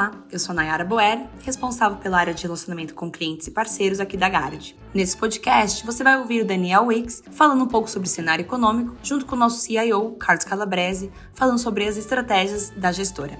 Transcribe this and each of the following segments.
Olá, eu sou Nayara Boer, responsável pela área de relacionamento com clientes e parceiros aqui da Gard. Nesse podcast, você vai ouvir o Daniel Wicks falando um pouco sobre cenário econômico, junto com o nosso CIO, Carlos Calabrese, falando sobre as estratégias da gestora.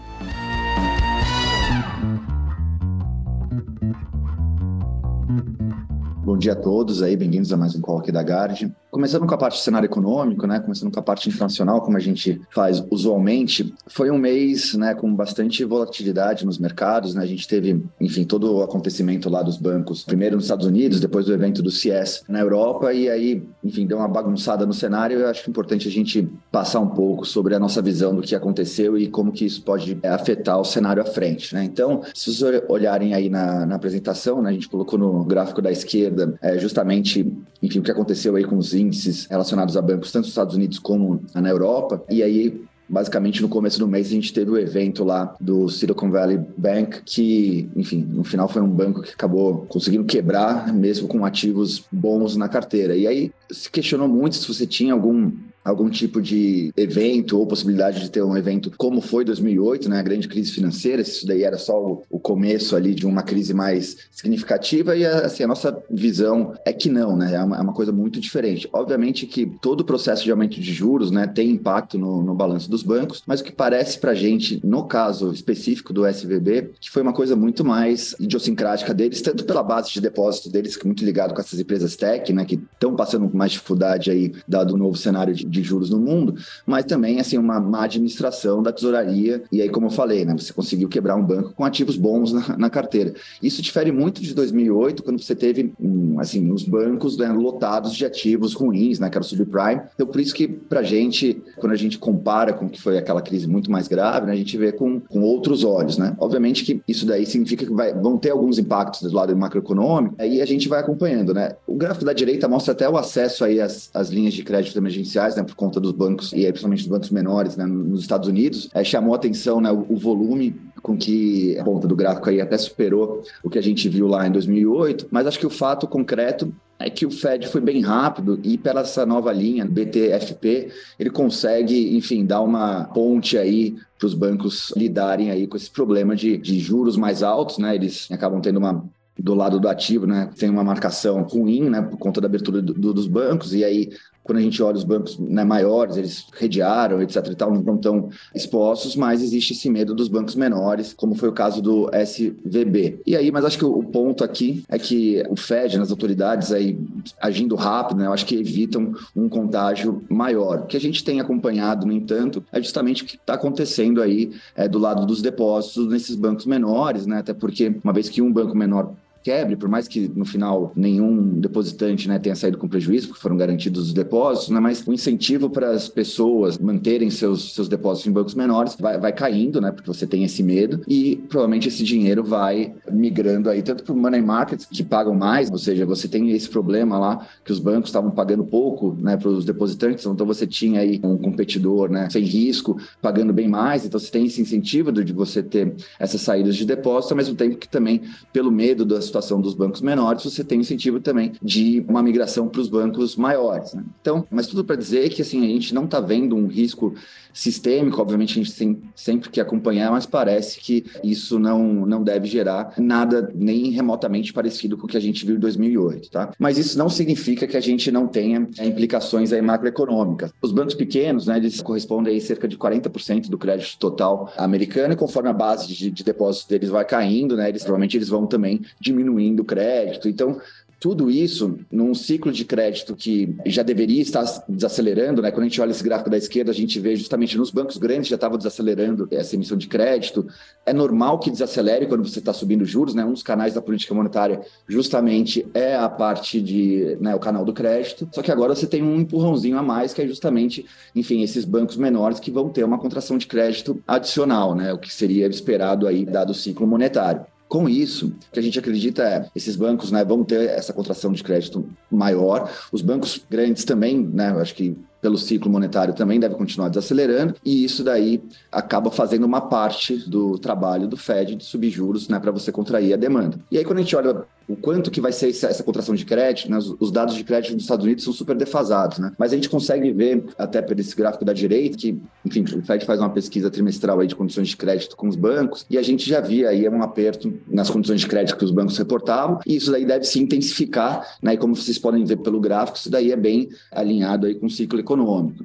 Bom dia a todos aí, bem-vindos a mais um call aqui da Gard. Começando com a parte do cenário econômico, né, começando com a parte internacional, como a gente faz usualmente, foi um mês, né, com bastante volatilidade nos mercados, né, a gente teve, enfim, todo o acontecimento lá dos bancos, primeiro nos Estados Unidos, depois do evento do CS na Europa, e aí, enfim, deu uma bagunçada no cenário, eu acho importante a gente passar um pouco sobre a nossa visão do que aconteceu e como que isso pode é, afetar o cenário à frente, né, então, se vocês olharem aí na, na apresentação, né, a gente colocou no gráfico da esquerda, é, justamente, enfim, o que aconteceu aí com os índices relacionados a bancos, tanto nos Estados Unidos como na Europa. E aí, basicamente no começo do mês a gente teve o evento lá do Silicon Valley Bank, que, enfim, no final foi um banco que acabou conseguindo quebrar, mesmo com ativos bons na carteira. E aí se questionou muito se você tinha algum algum tipo de evento ou possibilidade de ter um evento como foi 2008, né, a grande crise financeira, isso daí era só o, começo ali de uma crise mais significativa e assim, a nossa visão é que não, né, é uma, é uma, coisa muito diferente. Obviamente que todo o processo de aumento de juros, né, tem impacto no, no balanço dos bancos, mas o que parece para a gente, no caso específico do SVB, que foi uma coisa muito mais idiosincrática deles, tanto pela base de depósito deles, que é muito ligado com essas empresas tech, né, que estão passando mais dificuldade aí, dado o novo cenário de, de juros no mundo, mas também assim uma má administração da tesouraria. E aí, como eu falei, né, você conseguiu quebrar um banco com ativos bons na, na carteira. Isso difere muito de 2008, quando você teve assim os bancos né, lotados de ativos ruins, né, que era o subprime. Então, por isso que para gente, quando a gente compara com o que foi aquela crise muito mais grave, né, a gente vê com, com outros olhos, né? Obviamente que isso daí significa que vai, vão ter alguns impactos do lado macroeconômico. Aí a gente vai acompanhando, né? O gráfico da direita mostra até o acesso aí às, às linhas de crédito emergenciais, né? Por conta dos bancos, e aí principalmente dos bancos menores né, nos Estados Unidos, é, chamou atenção né, o, o volume com que a ponta do gráfico aí até superou o que a gente viu lá em 2008, mas acho que o fato concreto é que o Fed foi bem rápido e pela essa nova linha BTFP ele consegue, enfim, dar uma ponte aí para os bancos lidarem aí com esse problema de, de juros mais altos, né? Eles acabam tendo uma do lado do ativo, né, tem uma marcação ruim, né, por conta da abertura do, do, dos bancos, e aí quando a gente olha os bancos né, maiores, eles redearam, etc e tal, não estão tão expostos, mas existe esse medo dos bancos menores, como foi o caso do SVB. E aí, mas acho que o, ponto aqui é que o Fed, nas autoridades aí agindo rápido, né, eu acho que evitam um contágio maior. O que a gente tem acompanhado, no entanto, é justamente o que está acontecendo aí é, do lado dos depósitos nesses bancos menores, né, até porque uma vez que um banco menor quebre, por mais que no final nenhum depositante né, tenha saído com prejuízo, porque foram garantidos os depósitos, né, mas o incentivo para as pessoas manterem seus, seus depósitos em bancos menores vai, vai caindo, né, porque você tem esse medo, e provavelmente esse dinheiro vai migrando aí tanto para o money markets, que pagam mais, ou seja, você tem esse problema lá que os bancos estavam pagando pouco né, para os depositantes, então você tinha aí um competidor né, sem risco, pagando bem mais, então você tem esse incentivo de você ter essas saídas de depósito, ao mesmo tempo que também, pelo medo das situação dos bancos menores, você tem incentivo também de uma migração para os bancos maiores. Né? Então, mas tudo para dizer que assim a gente não está vendo um risco sistêmico, obviamente a gente tem sempre que acompanhar, mas parece que isso não, não deve gerar nada nem remotamente parecido com o que a gente viu em 2008, tá? Mas isso não significa que a gente não tenha é, implicações aí macroeconômicas. Os bancos pequenos, né, eles correspondem a cerca de 40% do crédito total americano, e conforme a base de, de deles vai caindo, né, eles provavelmente eles vão também diminuir diminuindo o crédito. Então, tudo isso num ciclo de crédito que já deveria estar desacelerando, né? Quando a gente olha esse gráfico da esquerda, a gente vê justamente nos bancos grandes já estava desacelerando essa emissão de crédito. É normal que desacelere quando você está subindo juros, né? Um dos canais da política monetária justamente é a parte de, né, o canal do crédito. Só que agora você tem um empurrãozinho a mais, que é justamente, enfim, esses bancos menores que vão ter uma contração de crédito adicional, né? O que seria esperado aí dado o ciclo monetário. Com isso, o que a gente acredita é esses bancos né, vão ter essa contração de crédito maior. Os bancos grandes também, né, acho que pelo ciclo monetário também deve continuar desacelerando, e isso daí acaba fazendo uma parte do trabalho do Fed de subir juros né, para você contrair a demanda. E aí, quando a gente olha o quanto que vai ser essa, contração de crédito, né? os, os, dados de crédito dos Estados Unidos são super defasados, né? Mas a gente consegue ver, até por esse gráfico da direita, que, enfim, o Fed faz uma pesquisa trimestral aí de condições de crédito com os bancos, e a gente já via aí um aperto nas condições de crédito que os bancos reportavam, e isso daí deve se intensificar, né? E como vocês podem ver pelo gráfico, isso daí é bem alinhado aí com o ciclo econômico,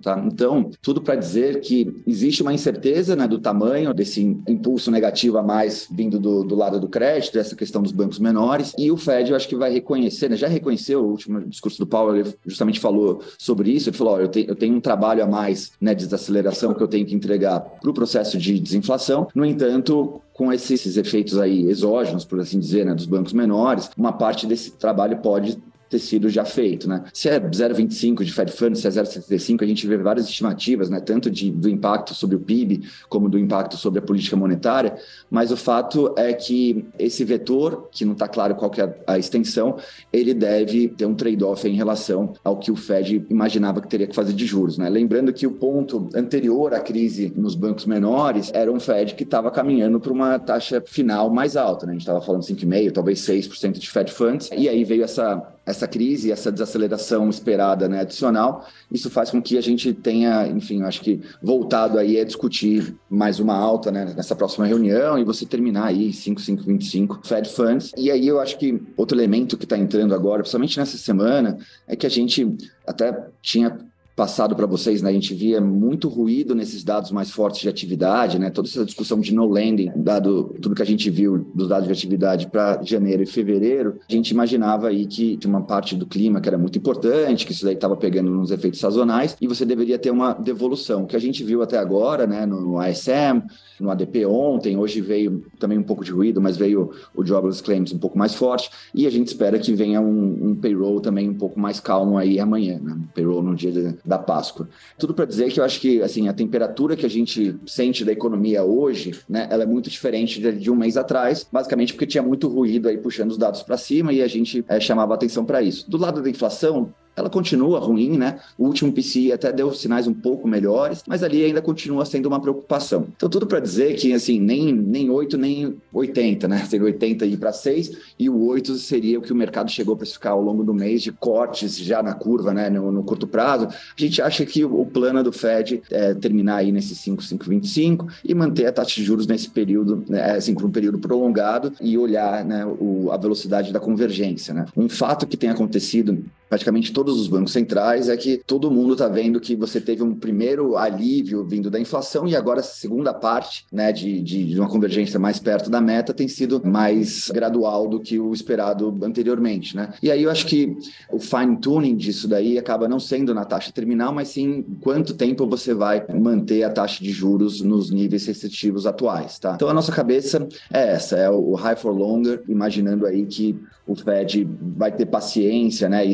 tá? Então, tudo para dizer que existe uma incerteza, né, do tamanho desse impulso negativo a mais vindo do, do lado do crédito, essa questão dos bancos menores, e o Fed eu acho que vai reconhecer, né, já reconheceu, o último discurso do Powell, ele justamente falou sobre isso, ele falou, eu, te, eu tenho um trabalho a mais, né, de desaceleração que eu tenho que entregar para o processo de desinflação, no entanto, com esses efeitos aí exógenos, por assim dizer, né, dos bancos menores, uma parte desse trabalho pode ter sido já feito, né? Se é 0,25 de Fed Funds, se é 0,75, a gente vê várias estimativas, né? Tanto de, do impacto sobre o PIB, como do impacto sobre a política monetária, mas o fato é que esse vetor, que não está claro qual que é a extensão, ele deve ter um trade-off em relação ao que o Fed imaginava que teria que fazer de juros, né? Lembrando que o ponto anterior à crise nos bancos menores era um Fed que estava caminhando para uma taxa final mais alta, né? A gente estava falando 5,5%, talvez 6% de Fed Funds, e aí veio essa essa crise, essa desaceleração esperada, né, adicional, isso faz com que a gente tenha, enfim, acho que voltado aí a discutir mais uma alta, né, nessa próxima reunião e você terminar aí 5,525 Fed Funds. E aí eu acho que outro elemento que está entrando agora, principalmente nessa semana, é que a gente até tinha passado para vocês, né, a gente via muito ruído nesses dados mais fortes de atividade, né, toda essa discussão de no lending, dado tudo que a gente viu dos dados de atividade para janeiro e fevereiro, a gente imaginava aí que tinha uma parte do clima que era muito importante, que isso daí estava pegando nos efeitos sazonais e você deveria ter uma devolução. O que a gente viu até agora, né, no ISM, no ADP ontem, hoje veio também um pouco de ruído, mas veio o Jobless Claims um pouco mais forte e a gente espera que venha um, um payroll também um pouco mais calmo aí amanhã, né, payroll no dia de, da Páscoa. Tudo para dizer que eu acho que assim a temperatura que a gente sente da economia hoje, né, ela é muito diferente de, de um mês atrás, basicamente porque tinha muito ruído aí puxando os dados para cima e a gente é, chamava atenção para isso. Do lado da inflação, ela continua ruim, né? O último PCI até deu sinais um pouco melhores, mas ali ainda continua sendo uma preocupação. Então, tudo para dizer que, assim, nem, nem 8, nem 80, né? Seria 80 ir para 6, e o 8 seria o que o mercado chegou a precificar ao longo do mês de cortes já na curva, né? No, no curto prazo. A gente acha que o, plano do Fed é terminar aí nesse 5, 5,25 e manter a taxa de juros nesse período, né? assim, por um período prolongado e olhar né, o, a velocidade da convergência, né? Um fato que tem acontecido praticamente todos os bancos centrais, é que todo mundo está vendo que você teve um primeiro alívio vindo da inflação e agora a segunda parte né, de, de, de uma convergência mais perto da meta tem sido mais gradual do que o esperado anteriormente. Né? E aí eu acho que o fine-tuning disso daí acaba não sendo na taxa terminal, mas sim quanto tempo você vai manter a taxa de juros nos níveis restritivos atuais. Tá? Então a nossa cabeça é essa, é o high for longer, imaginando aí que o Fed vai ter paciência né, e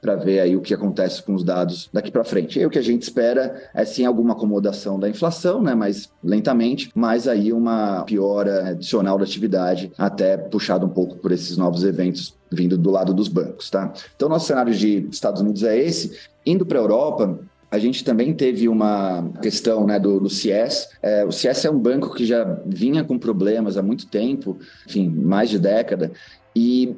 para ver aí o que acontece com os dados daqui para frente. E o que a gente espera é sim alguma acomodação da inflação, né, mas lentamente, mas aí uma piora adicional da atividade, até puxado um pouco por esses novos eventos vindo do lado dos bancos. Tá? Então, nosso cenário de Estados Unidos é esse. Indo para a Europa, a gente também teve uma questão né, do, do CS. É, o CS é um banco que já vinha com problemas há muito tempo, enfim, mais de década, e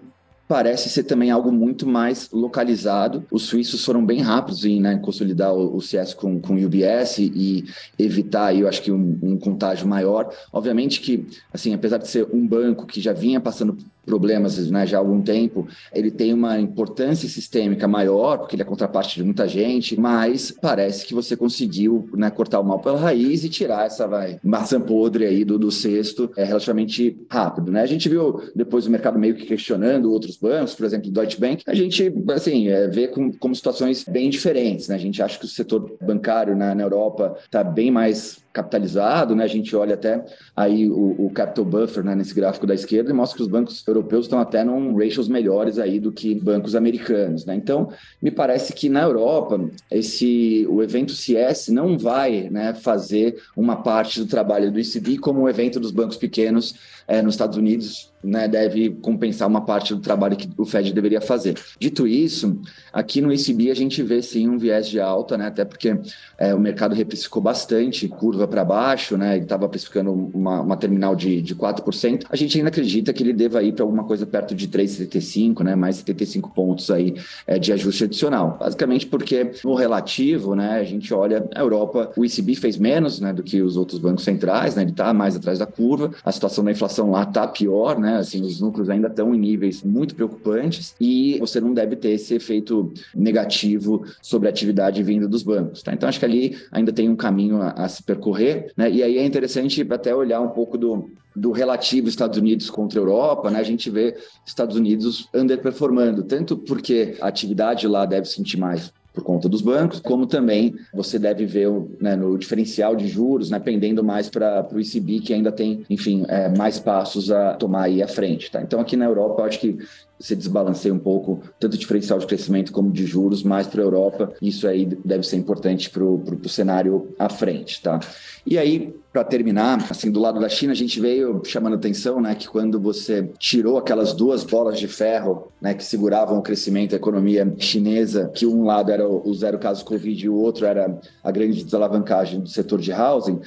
parece ser também algo muito mais localizado. Os suíços foram bem rápidos em né, consolidar o, o, CS com, com o UBS e evitar, eu acho que, um, um contágio maior. Obviamente que, assim, apesar de ser um banco que já vinha passando problemas né, já há algum tempo, ele tem uma importância sistêmica maior, porque ele é contraparte de muita gente, mas parece que você conseguiu né, cortar o mal pela raiz e tirar essa vai, maçã podre aí do, do cesto é, relativamente rápido. Né? A gente viu depois o mercado meio que questionando outros bancos, por exemplo, Deutsche Bank, a gente assim, é, vê com, como situações bem diferentes. Né? A gente acha que o setor bancário na, na Europa está bem mais capitalizado, né? A gente olha até aí o, o capital buffer né, nesse gráfico da esquerda e mostra que os bancos europeus estão até num ratios melhores aí do que bancos americanos, né? Então, me parece que na Europa esse o evento CS não vai, né, fazer uma parte do trabalho do ECB como o evento dos bancos pequenos é, nos Estados Unidos né, deve compensar uma parte do trabalho que o Fed deveria fazer. Dito isso, aqui no ECB a gente vê sim um viés de alta, né, até porque é, o mercado reprecificou bastante, curva para baixo, né, ele estava precificando uma, uma, terminal de, de 4%. A gente ainda acredita que ele deva ir para alguma coisa perto de 3,75, né, mais 75 pontos aí é, de ajuste adicional. Basicamente porque no relativo, né, a gente olha a Europa, o ECB fez menos, né, do que os outros bancos centrais, né, ele está mais atrás da curva, a situação da inflação lá está pior, né, assim, os núcleos ainda estão em níveis muito preocupantes e você não deve ter esse efeito negativo sobre a atividade vinda dos bancos, tá? Então acho que ali ainda tem um caminho a, a se percorrer, né, e aí é interessante até olhar um pouco do, do relativo Estados Unidos contra a Europa, né, a gente vê Estados Unidos underperformando, tanto porque a atividade lá deve sentir mais por conta dos bancos, como também você deve ver né, no diferencial de juros, né, pendendo mais para o ECB, que ainda tem, enfim, é, mais passos a tomar aí à frente. Tá? Então, aqui na Europa, eu acho que você desbalanceia um pouco tanto o diferencial de crescimento como de juros mais para a Europa. Isso aí deve ser importante para o cenário à frente, tá? E aí, para terminar, assim, do lado da China, a gente veio chamando atenção, né, que quando você tirou aquelas duas bolas de ferro, né, que seguravam o crescimento da economia chinesa, que um lado era o zero caso Covid e o outro era a grande desalavancagem do setor de housing,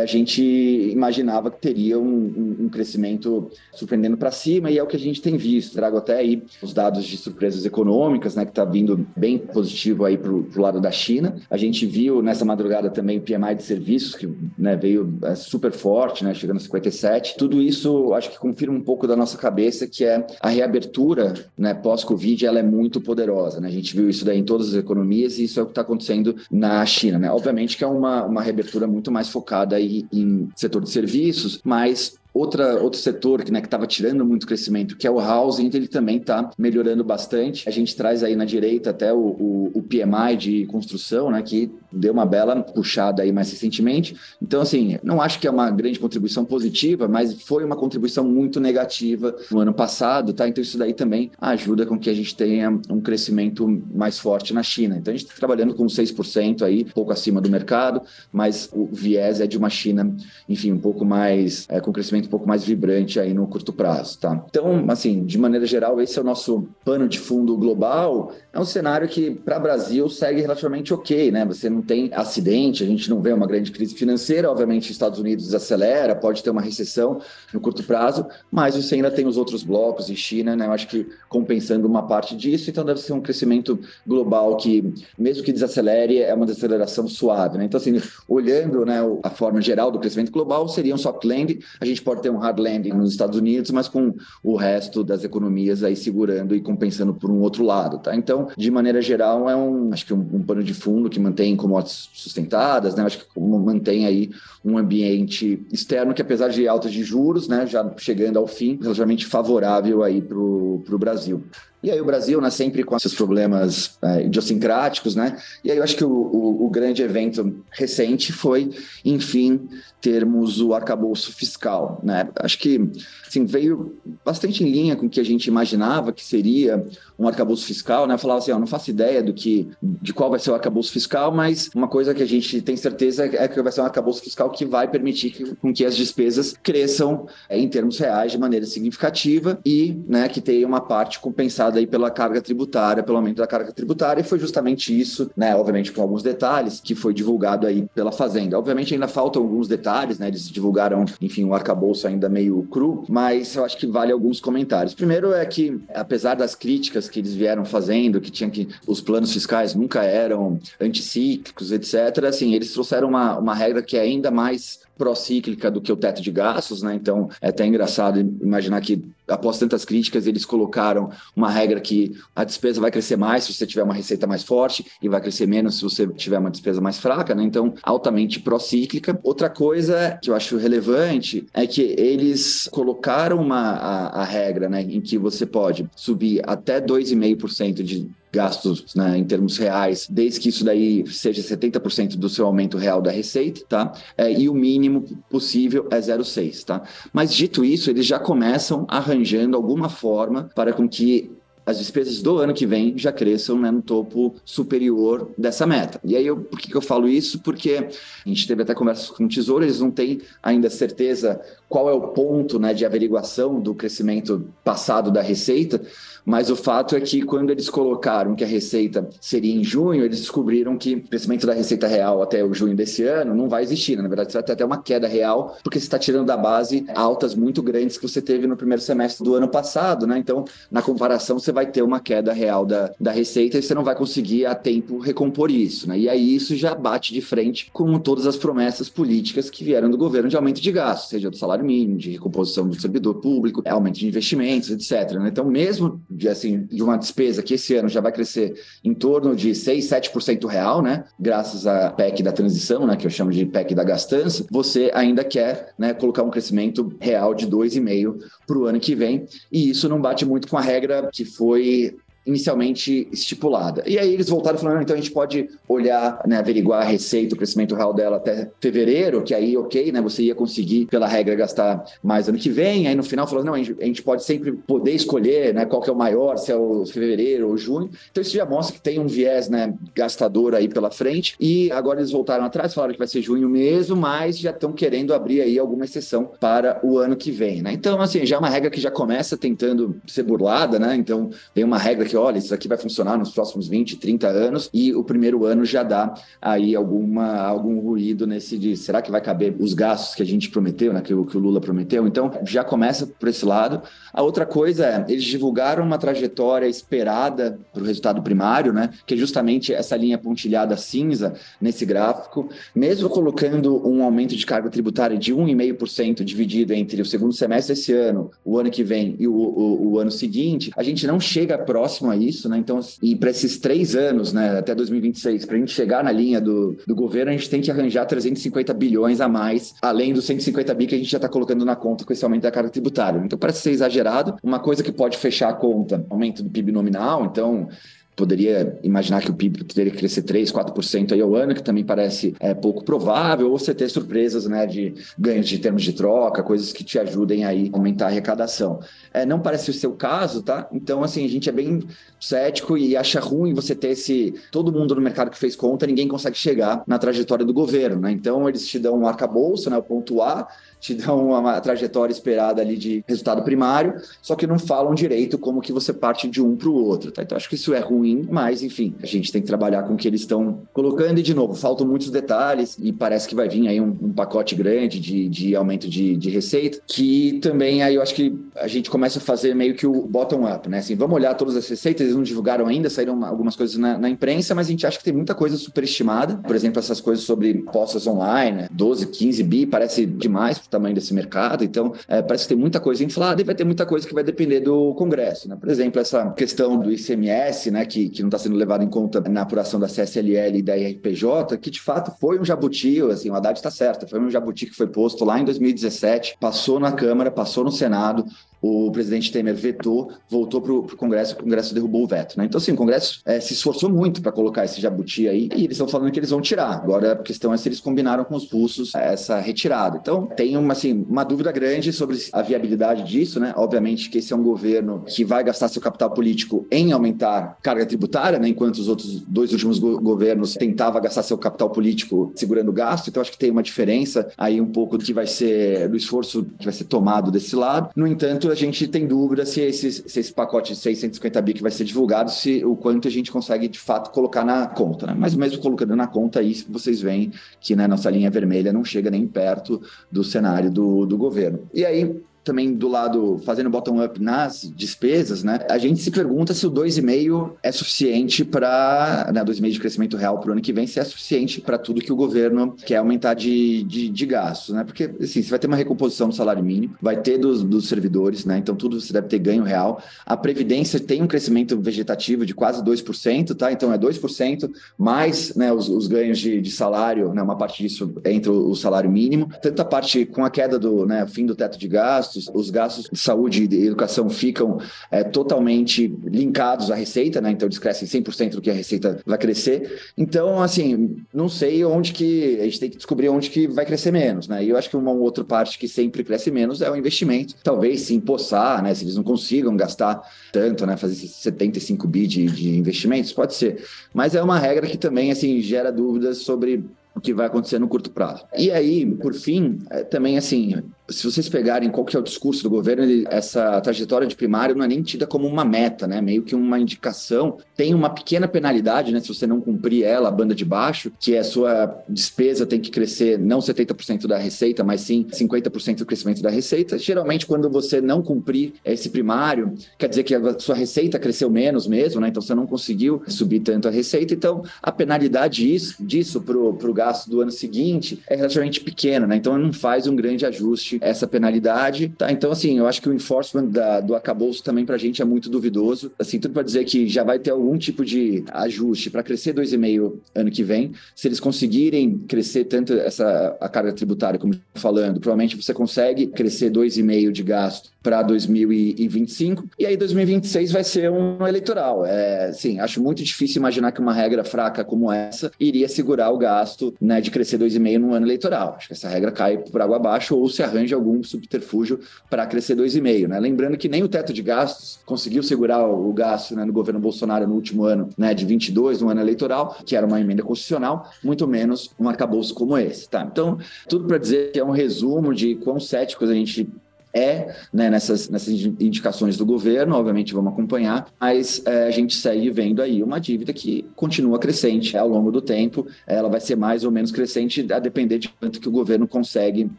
a gente imaginava que teria um, um, um crescimento surpreendendo para cima e é o que a gente tem visto. Trago até aí os dados de surpresas econômicas, né, que está vindo bem positivo aí para o lado da China. A gente viu nessa madrugada também o PMI de serviços, que né, veio é, super forte, né, chegando a 57. Tudo isso acho que confirma um pouco da nossa cabeça que é a reabertura né, pós-Covid, ela é muito poderosa. Né? A gente viu isso daí em todas as economias e isso é o que está acontecendo na China. Né? Obviamente que é uma, uma reabertura muito mais focada aí em setor de serviços, mas Outra, outro setor que né, estava tirando muito crescimento, que é o housing, ele também está melhorando bastante. A gente traz aí na direita até o, o, o, PMI de construção, né, que deu uma bela puxada aí mais recentemente. Então, assim, não acho que é uma grande contribuição positiva, mas foi uma contribuição muito negativa no ano passado, tá? Então, isso daí também ajuda com que a gente tenha um crescimento mais forte na China. Então, a gente está trabalhando com 6% aí, pouco acima do mercado, mas o viés é de uma China, enfim, um pouco mais, é, com crescimento um pouco mais vibrante aí no curto prazo, tá? Então, assim, de maneira geral, esse é o nosso pano de fundo global. É um cenário que, para o Brasil, segue relativamente ok, né? Você não tem acidente, a gente não vê uma grande crise financeira, obviamente, os Estados Unidos desacelera, pode ter uma recessão no curto prazo, mas você ainda tem os outros blocos e China, né? Eu acho que compensando uma parte disso, então deve ser um crescimento global que, mesmo que desacelere, é uma desaceleração suave, né? Então, assim, olhando né, a forma geral do crescimento global, seria um soft landing, a gente pode pode ter um hard landing nos Estados Unidos, mas com o resto das economias aí segurando e compensando por um outro lado, tá? Então, de maneira geral, é um, acho que um, um pano de fundo que mantém commodities sustentadas, né? Acho que mantém aí um ambiente externo que, apesar de altas de juros, né, já chegando ao fim, relativamente favorável aí para o Brasil. E aí o Brasil, né, sempre com esses problemas é, idiosincráticos, né? E aí eu acho que o, o, o, grande evento recente foi, enfim, termos o arcabouço fiscal, né? Acho que, assim, veio bastante em linha com o que a gente imaginava que seria um arcabouço fiscal, né? Eu falava assim, ó, não faço ideia do que, de qual vai ser o arcabouço fiscal, mas uma coisa que a gente tem certeza é que vai ser um arcabouço fiscal que vai permitir que, com que as despesas cresçam é, em termos reais de maneira significativa e, né, que tenha uma parte compensada aí pela carga tributária, pelo aumento da carga tributária, e foi justamente isso, né, obviamente com alguns detalhes, que foi divulgado aí pela Fazenda. Obviamente ainda faltam alguns detalhes, né, eles divulgaram, enfim, um arcabouço ainda meio cru, mas eu acho que vale alguns comentários. Primeiro é que, apesar das críticas que eles vieram fazendo, que tinha que os planos fiscais nunca eram anticíclicos, etc., assim, eles trouxeram uma, uma regra que é ainda mais procíclica do que o teto de gastos, né? Então é até engraçado imaginar que após tantas críticas eles colocaram uma regra que a despesa vai crescer mais se você tiver uma receita mais forte e vai crescer menos se você tiver uma despesa mais fraca, né? Então altamente procíclica. Outra coisa que eu acho relevante é que eles colocaram uma a, a regra, né, em que você pode subir até 2,5% de gastos né, em termos reais, desde que isso daí seja 70% do seu aumento real da receita, tá? É, e o mínimo possível é 0,6, tá? Mas dito isso, eles já começam arranjando alguma forma para com que as despesas do ano que vem já cresçam né, no topo superior dessa meta. E aí, eu, por que, que eu falo isso? Porque a gente teve até conversas com o Tesouro, eles não têm ainda certeza qual é o ponto né, de averiguação do crescimento passado da receita, mas o fato é que quando eles colocaram que a receita seria em junho, eles descobriram que o crescimento da receita real até o junho desse ano não vai existir. Né? Na verdade, vai ter até uma queda real, porque você está tirando da base altas muito grandes que você teve no primeiro semestre do ano passado. Né? Então, na comparação, você vai ter uma queda real da, da receita e você não vai conseguir a tempo recompor isso. Né? E aí isso já bate de frente com todas as promessas políticas que vieram do governo de aumento de gastos, seja do salário mínimo, de recomposição do servidor público, aumento de investimentos, etc. Né? Então, mesmo de, assim, de uma despesa que esse ano já vai crescer em torno de 6, 7% real, né? Graças à PEC da transição, né? Que eu chamo de PEC da gastança, você ainda quer né, colocar um crescimento real de 2,5% para o ano que vem. E isso não bate muito com a regra que foi inicialmente estipulada. E aí eles voltaram falando, então a gente pode olhar, né, averiguar a receita, o crescimento real dela até fevereiro, que aí, ok, né, você ia conseguir, pela regra, gastar mais ano que vem. Aí no final falou, não, a gente, a gente pode sempre poder escolher, né, qual que é o maior, se é o fevereiro ou junho. Então isso já mostra que tem um viés, né, gastador aí pela frente. E agora eles voltaram atrás, falaram que vai ser junho mesmo, mas já estão querendo abrir aí alguma exceção para o ano que vem, né? Então, assim, já é uma regra que já começa tentando ser burlada, né? Então, tem uma regra que, olha, isso aqui vai funcionar nos próximos 20, 30 anos, e o primeiro ano já dá aí alguma, algum ruído nesse de será que vai caber os gastos que a gente prometeu, né, que, o, que o Lula prometeu? Então, já começa por esse lado. A outra coisa é, eles divulgaram uma trajetória esperada para o resultado primário, né, que é justamente essa linha pontilhada cinza nesse gráfico, mesmo colocando um aumento de carga tributária de 1,5% dividido entre o segundo semestre desse ano, o ano que vem e o, o, o ano seguinte, a gente não chega próximo próximo a isso, né? Então, e para esses três anos, né, até 2026, para a gente chegar na linha do, do governo, a gente tem que arranjar 350 bilhões a mais, além dos 150 bi que a gente já está colocando na conta com esse aumento da carga tributária. Então, parece ser exagerado. Uma coisa que pode fechar a conta, aumento do PIB nominal, então poderia imaginar que o PIB que crescer 3, 4% aí ao ano, que também parece é, pouco provável, ou você ter surpresas né, de ganhos de termos de troca, coisas que te ajudem aí a aumentar a arrecadação. É, não parece o caso, tá? Então, assim, a gente é bem cético e acha ruim você ter esse... Todo mundo no mercado que fez conta, ninguém consegue chegar na trajetória do governo, né? Então, eles te dão um arcabouço, né, o ponto A, te dão uma, trajetória esperada ali de resultado primário, só que não falam direito como que você parte de um para o outro, tá? Então acho que isso é ruim, mas enfim, a gente tem que trabalhar com o que eles estão colocando e de novo, faltam muitos detalhes e parece que vai vir aí um, um pacote grande de, de aumento de, de, receita, que também aí eu acho que a gente começa a fazer meio que o bottom-up, né? Assim, vamos olhar todas as receitas, eles não divulgaram ainda, saíram algumas coisas na, na imprensa, mas a gente acha que tem muita coisa superestimada, por exemplo, essas coisas sobre postas online, 12, 15 bi, parece demais tamanho desse mercado. Então, é, parece que tem muita coisa inflada e vai ter muita coisa que vai depender do Congresso. Né? Por exemplo, essa questão do ICMS, né, que, que não está sendo levado em conta na apuração da CSLL e da IRPJ, que de fato foi um jabuti, assim, o Haddad está certo, foi um jabuti que foi posto lá em 2017, passou na Câmara, passou no Senado, o presidente Temer vetou, voltou para o Congresso, o Congresso derrubou o veto. Né? Então, assim, o Congresso é, se esforçou muito para colocar esse jabuti aí e eles estão falando que eles vão tirar. Agora, a questão é se eles combinaram com os russos essa retirada. Então, tem uma, assim, uma dúvida grande sobre a viabilidade disso, né? Obviamente que esse é um governo que vai gastar seu capital político em aumentar carga tributária, né? enquanto os outros dois últimos go governos tentavam gastar seu capital político segurando gasto. Então, acho que tem uma diferença aí um pouco do que vai ser, do esforço que vai ser tomado desse lado. No entanto, a gente tem dúvida se esse, se esse pacote de 650 bi que vai ser divulgado, se o quanto a gente consegue de fato colocar na conta, né? Mas mesmo colocando na conta aí, vocês veem que né, nossa linha vermelha não chega nem perto do cenário do, do governo. E aí, também do lado, fazendo bottom-up nas despesas, né? A gente se pergunta se o 2,5 é suficiente para, né, 2,5 de crescimento real para o ano que vem, se é suficiente para tudo que o governo quer aumentar de, de, de gastos, né? Porque, assim, você vai ter uma recomposição do salário mínimo, vai ter dos, dos servidores, né? Então, tudo você deve ter ganho real. A Previdência tem um crescimento vegetativo de quase 2%, tá? Então, é 2% mais né, os, os ganhos de, de salário, né? Uma parte disso entra o salário mínimo. Tanto a parte com a queda do né, fim do teto de gastos, gastos, os gastos de saúde e educação ficam é, totalmente linkados à receita, né? Então eles crescem 100% do que a receita vai crescer. Então, assim, não sei onde que a gente tem que descobrir onde que vai crescer menos, né? E eu acho que uma outra parte que sempre cresce menos é o investimento. Talvez se empossar, né? Se eles não consigam gastar tanto, né? Fazer 75 bi de, de investimentos, pode ser. Mas é uma regra que também, assim, gera dúvidas sobre o que vai acontecer no curto prazo. E aí, por fim, é, também assim, se vocês pegarem qual que é o discurso do governo, ele, essa trajetória de primário não é nem tida como uma meta, né? Meio que uma indicação. Tem uma pequena penalidade, né? Se você não cumprir ela, a banda de baixo, que é a sua despesa tem que crescer não 70% da receita, mas sim 50% do crescimento da receita. Geralmente, quando você não cumprir esse primário, quer dizer que a sua receita cresceu menos mesmo, né? Então você não conseguiu subir tanto a receita. Então, a penalidade disso, disso para o gasto do ano seguinte é relativamente pequena, né? Então não faz um grande ajuste essa penalidade, tá? Então, assim, eu acho que o enforcement da, do acabouço também para a gente é muito duvidoso. Assim, tudo para dizer que já vai ter algum tipo de ajuste para crescer 2,5 ano que vem. Se eles conseguirem crescer tanto essa a carga tributária, como falando, provavelmente você consegue crescer 2,5 de gasto para 2025 e aí 2026 vai ser um eleitoral. É, sim, acho muito difícil imaginar que uma regra fraca como essa iria segurar o gasto, né, de crescer 2,5 no ano eleitoral. Acho que essa regra cai por água abaixo ou se arranja algum subterfúgio para crescer 2,5, né? Lembrando que nem o teto de gastos conseguiu segurar o gasto né, no governo Bolsonaro no último ano, né, de 22, no ano eleitoral, que era uma emenda constitucional, muito menos um arcabouço como esse, tá? Então, tudo para dizer que é um resumo de quão céticos a gente é né, nessas, nessas indicações do governo, obviamente vamos acompanhar, mas é, a gente segue vendo aí uma dívida que continua crescente ao longo do tempo, ela vai ser mais ou menos crescente a depender de quanto que o governo consegue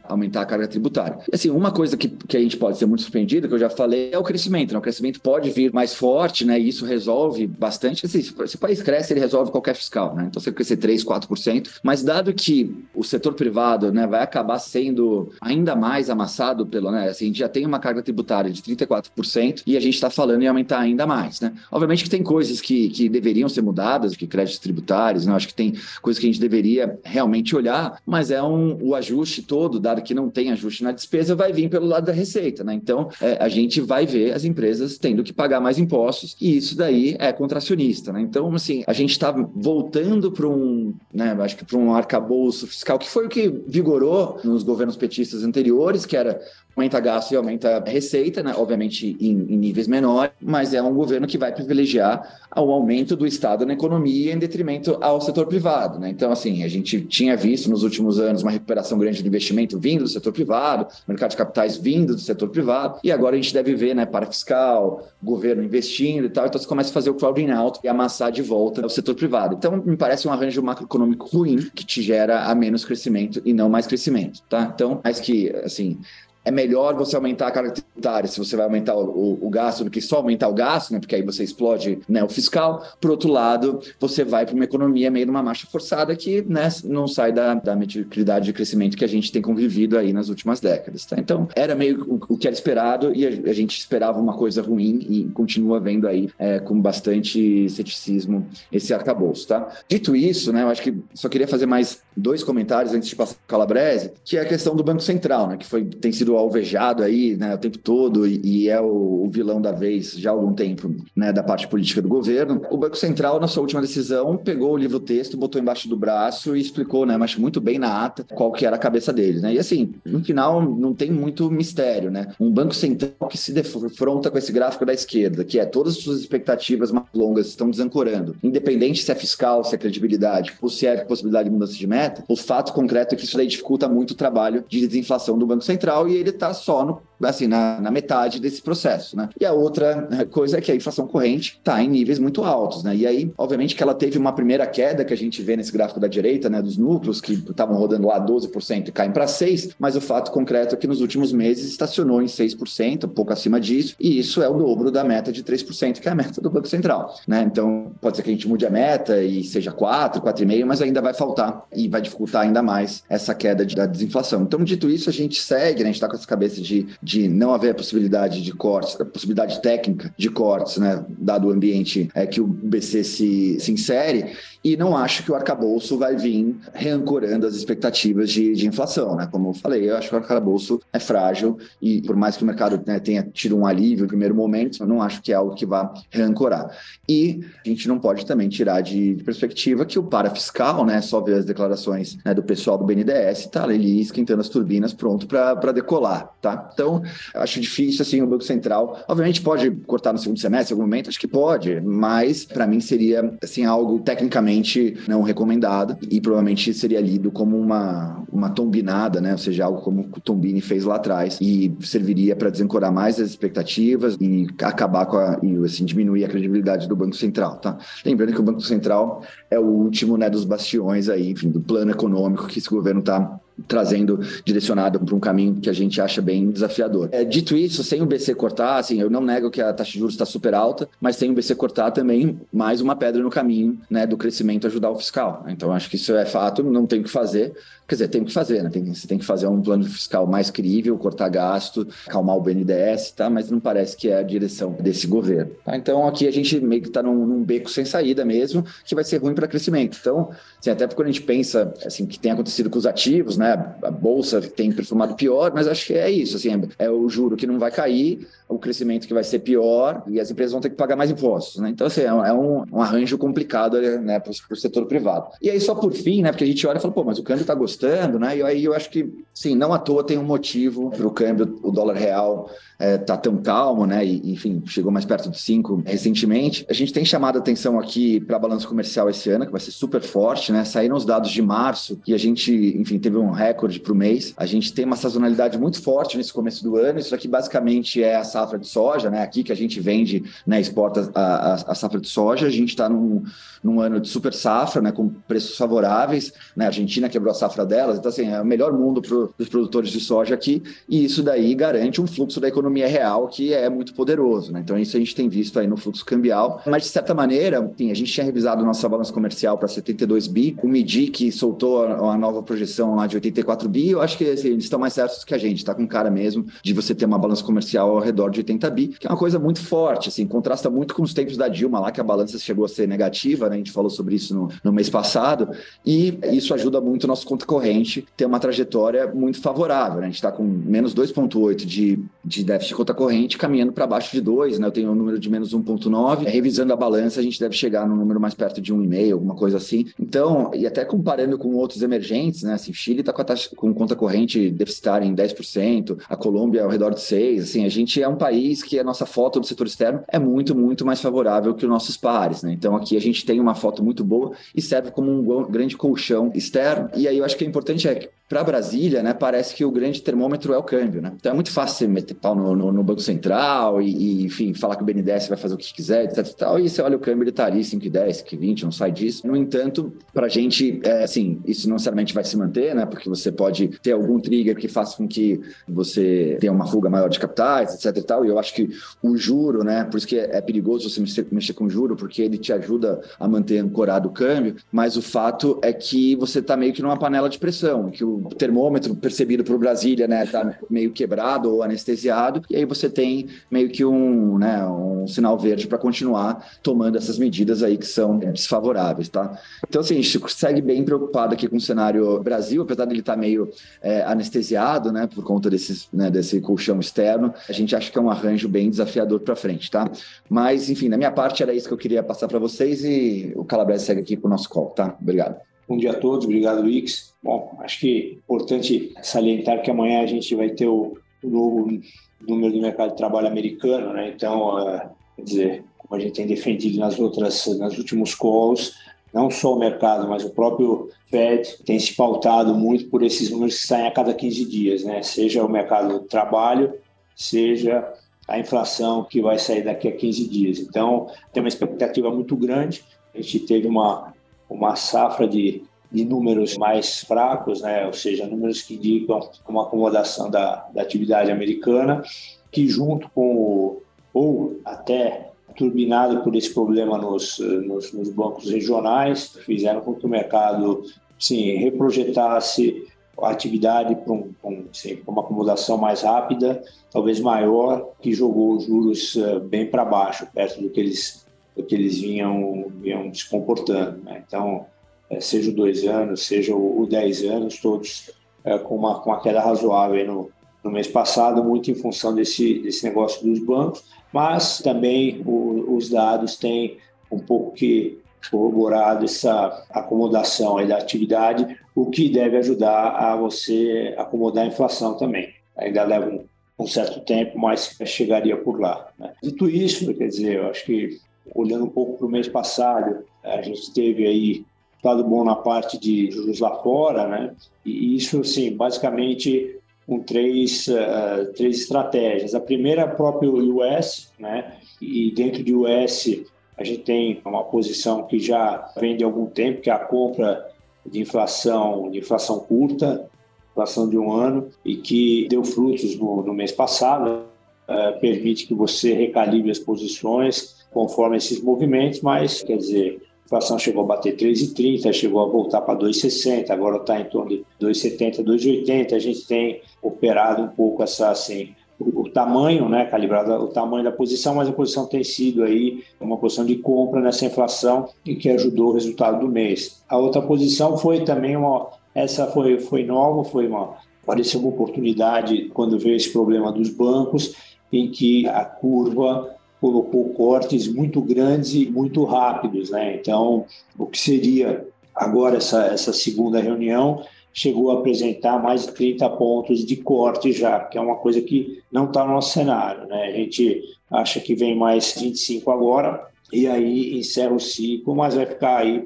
aumentar a carga tributária. Assim, uma coisa que, que a gente pode ser muito surpreendido, que eu já falei, é o crescimento, né? o crescimento pode vir mais forte, né? e isso resolve bastante, assim, se o país cresce, ele resolve qualquer fiscal, né? então você crescer 3, 4%, mas dado que o setor privado né, vai acabar sendo ainda mais amassado pelo, né, assim, a gente já tem uma carga tributária de 34% e a gente está falando em aumentar ainda mais, né? Obviamente que tem coisas que, que deveriam ser mudadas, que créditos tributários, né? Acho que tem coisas que a gente deveria realmente olhar, mas é um, o ajuste todo, dado que não tem ajuste na despesa, vai vir pelo lado da receita, né? Então, é, a gente vai ver as empresas tendo que pagar mais impostos e isso daí é contracionista, né? Então, assim, a gente está voltando para um, né? Acho que para um arcabouço fiscal que foi o que vigorou nos governos petistas anteriores, que era aumenta gasto e aumenta receita, né? obviamente em, em, níveis menores, mas é um governo que vai privilegiar o aumento do Estado na economia em detrimento ao setor privado. Né? Então, assim, a gente tinha visto nos últimos anos uma recuperação grande do investimento vindo do setor privado, mercado de capitais vindo do setor privado, e agora a gente deve ver, né, para fiscal, governo investindo e tal, então você começa a fazer o crowding out e amassar de volta o setor privado. Então, me parece um arranjo macroeconômico ruim que te gera a menos crescimento e não mais crescimento, tá? Então, mais que, assim, é melhor você aumentar a carga tributária se você vai aumentar o, o, gasto do que só aumentar o gasto, né? Porque aí você explode né, o fiscal. Por outro lado, você vai para uma economia meio numa marcha forçada que né, não sai da, da mediocridade de crescimento que a gente tem convivido aí nas últimas décadas. Tá? Então, era meio o, o, que era esperado e a, a, gente esperava uma coisa ruim e continua vendo aí é, com bastante ceticismo esse arcabouço. Tá? Dito isso, né, eu acho que só queria fazer mais dois comentários antes de passar para Calabrese, que é a questão do Banco Central, né, que foi, tem sido alvejado aí né, o tempo todo e, e é o, o, vilão da vez já há algum tempo né, da parte política do governo. O Banco Central, na sua última decisão, pegou o livro-texto, botou embaixo do braço e explicou, né, mas muito bem na ata, qual que era a cabeça deles. Né? E assim, no final, não tem muito mistério. Né? Um Banco Central que se defronta com esse gráfico da esquerda, que é todas as suas expectativas mais longas estão desancorando, independente se é fiscal, se é credibilidade ou se é possibilidade de mudança de meta, o fato concreto é que isso daí dificulta muito o trabalho de desinflação do Banco Central e ele está só no, assim, na, na, metade desse processo, né? E a outra coisa é que a inflação corrente está em níveis muito altos, né? E aí, obviamente, que ela teve uma primeira queda que a gente vê nesse gráfico da direita, né? Dos núcleos que estavam rodando lá 12% e caem para 6%, mas o fato concreto é que nos últimos meses estacionou em 6%, um pouco acima disso, e isso é o dobro da meta de 3%, que é a meta do Banco Central, né? Então, pode ser que a gente mude a meta e seja 4, 4,5%, mas ainda vai faltar e vai dificultar ainda mais essa queda de, da desinflação. Então, dito isso, a gente segue, né? A gente está com essa cabeça de, de não haver a possibilidade de cortes, a possibilidade técnica de cortes, né, dado o ambiente é, que o BC se, se insere, e não acho que o arcabouço vai vir reancorando as expectativas de, de inflação, né? Como eu falei, eu acho que o arcabouço é frágil e por mais que o mercado né, tenha tido um alívio no primeiro momento, eu não acho que é algo que vá reancorar. E a gente não pode também tirar de, de perspectiva que o parafiscal, né, só ver as declarações né, do pessoal do BNDES, está ali esquentando as turbinas pronto para decolar, tá? Então, acho difícil assim o Banco Central, obviamente pode cortar no segundo semestre em algum momento, acho que pode, mas para mim seria assim algo tecnicamente não recomendado e provavelmente seria lido como uma, uma tombinada, né? Ou seja, algo como o Tombini fez lá atrás e serviria para desencorar mais as expectativas e acabar com a, e assim, diminuir a credibilidade do Banco Central, tá? Lembrando que o Banco Central é o último, né, dos bastiões aí, enfim, do plano econômico que esse governo está trazendo direcionado para um caminho que a gente acha bem desafiador. É, dito isso, sem o BC cortar, assim, eu não nego que a taxa de juros está super alta, mas sem o BC cortar também mais uma pedra no caminho né, do crescimento ajudar o fiscal. Então, acho que isso é fato, não tem o que fazer. Quer dizer, tem que fazer, né? Tem, você tem que fazer um plano fiscal mais crível, cortar gasto, acalmar o BNDES, tá? Mas não parece que é a direção desse governo. Tá? Então, aqui a gente meio que está num, num, beco sem saída mesmo, que vai ser ruim para crescimento. Então, assim, até porque a gente pensa assim que tem acontecido com os ativos, né? A bolsa tem performado pior, mas acho que é isso, assim, é o juro que não vai cair, o crescimento que vai ser pior e as empresas vão ter que pagar mais impostos, né? Então, assim, é um, é um arranjo complicado, né, para o setor privado. E aí, só por fim, né? Porque a gente olha e fala, pô, mas o câmbio está gostando, né? E aí eu acho que, sim, não à toa tem um motivo para o câmbio, o dólar real é, tá tão calmo, né? E, enfim, chegou mais perto de 5 recentemente. A gente tem chamado atenção aqui para a balança comercial esse ano, que vai ser super forte, né? Saíram os dados de março e a gente, enfim, teve um recorde para o mês. A gente tem uma sazonalidade muito forte nesse começo do ano. Isso aqui basicamente é a safra de soja, né? Aqui que a gente vende, né, exporta a, a, a safra de soja. A gente está num, num ano de super safra, né? Com preços favoráveis. Né? A Argentina quebrou a safra delas. Então, assim, é o melhor mundo para os produtores de soja aqui. E isso daí garante um fluxo da economia real que é muito poderoso, né? Então isso a gente tem visto aí no fluxo cambial, mas de certa maneira, enfim, a gente tinha revisado nossa balança comercial para 72 bi, o Midi que soltou a, a, nova projeção lá de 84 bi, eu acho que assim, eles estão mais certos que a gente, tá com cara mesmo de você ter uma balança comercial ao redor de 80 bi, que é uma coisa muito forte, assim, contrasta muito com os tempos da Dilma lá, que a balança chegou a ser negativa, né? A gente falou sobre isso no, no mês passado, e isso ajuda muito o nosso conta corrente ter uma trajetória muito favorável, né? A gente está com menos 2,8 de, de déficit de conta corrente caminhando para baixo de 2, né? Eu tenho um número de menos 1,9. Revisando a balança, a gente deve chegar no número mais perto de 1,5, alguma coisa assim. Então, e até comparando com outros emergentes, né? Assim, Chile está com, a taxa, com conta corrente deficitária em 10%, a Colômbia ao redor de 6%. Assim, a gente é um país que a nossa foto do setor externo é muito, muito mais favorável que os nossos pares, né? Então, aqui a gente tem uma foto muito boa e serve como um grande colchão externo. E aí eu acho que é importante é para Brasília, né, parece que o grande termômetro é o câmbio, né? Então é muito fácil você meter pau no, no, no Banco Central e, e, enfim, falar que o BNDES vai fazer o que quiser, etc e você olha o câmbio, ele tá ali 5,10, 5,20, não sai disso. No entanto, para a gente, é, assim, isso não necessariamente vai se manter, né? Porque você pode ter algum trigger que faça com que você tenha uma fuga maior de capitais, etc e tal, e eu acho que o juro, né, por isso que é, é perigoso você mexer, mexer com juro, porque ele te ajuda a manter ancorado o câmbio, mas o fato é que você tá meio que numa panela de pressão, que o termômetro percebido por Brasília, né, tá meio quebrado ou anestesiado, e aí você tem meio que um, né, um sinal verde para continuar tomando essas medidas aí que são desfavoráveis, tá? Então, assim, a gente segue bem preocupado aqui com o cenário Brasil, apesar dele estar tá meio é, anestesiado, né, por conta desses, né, desse colchão externo, a gente acha que é um arranjo bem desafiador para frente, tá? Mas, enfim, da minha parte era isso que eu queria passar para vocês e o Calabrese segue aqui com o nosso call, tá? Obrigado. Bom dia a todos, obrigado, Wix. Bom, acho que é importante salientar que amanhã a gente vai ter o, novo número do mercado de trabalho americano, né? Então, uh, quer dizer, como a gente tem defendido nas outras, nas últimos calls, não só o mercado, mas o próprio Fed tem se pautado muito por esses números que saem a cada 15 dias, né? Seja o mercado de trabalho, seja a inflação que vai sair daqui a 15 dias. Então, tem uma expectativa muito grande. A gente teve uma uma safra de, de números mais fracos, né? ou seja, números que indicam uma acomodação da, da atividade americana, que junto com o, ou até turbinado por esse problema nos, nos, nos bancos regionais, fizeram com que o mercado sim, reprojetasse a atividade para um, um, uma acomodação mais rápida, talvez maior, que jogou os juros uh, bem para baixo, perto do que eles, do que eles vinham, vinham se comportando. Né? Então, uh, seja o dois anos, seja o, o dez anos, todos uh, com, uma, com uma queda razoável no, no mês passado, muito em função desse, desse negócio dos bancos, mas também o, os dados têm um pouco que corroborado essa acomodação aí da atividade, o que deve ajudar a você acomodar a inflação também. Ainda leva um, um certo tempo, mas chegaria por lá. Né? Dito isso, quer dizer, eu acho que olhando um pouco para o mês passado, a gente teve aí lado bom na parte de juros lá fora, né? E isso, sim, basicamente com três, uh, três estratégias. A primeira é próprio US, né? E dentro do US a gente tem uma posição que já vem de algum tempo, que é a compra de inflação, de inflação curta, inflação de um ano, e que deu frutos no, no mês passado, uh, permite que você recalibre as posições conforme esses movimentos, mas, quer dizer, a inflação chegou a bater 3,30, chegou a voltar para 2,60, agora está em torno de 2,70, 2,80. A gente tem operado um pouco essa, assim, o, tamanho, né, calibrado o tamanho da posição, mas a posição tem sido aí uma posição de compra nessa inflação e que ajudou o resultado do mês. A outra posição foi também uma, essa foi, foi nova, foi uma, pareceu uma oportunidade quando veio esse problema dos bancos, em que a curva colocou cortes muito grandes e muito rápidos, né? Então, o que seria agora essa, essa segunda reunião chegou a apresentar mais de 30 pontos de corte já, que é uma coisa que não está no nosso cenário. Né? A gente acha que vem mais 25 agora e aí encerra o ciclo, mas vai ficar aí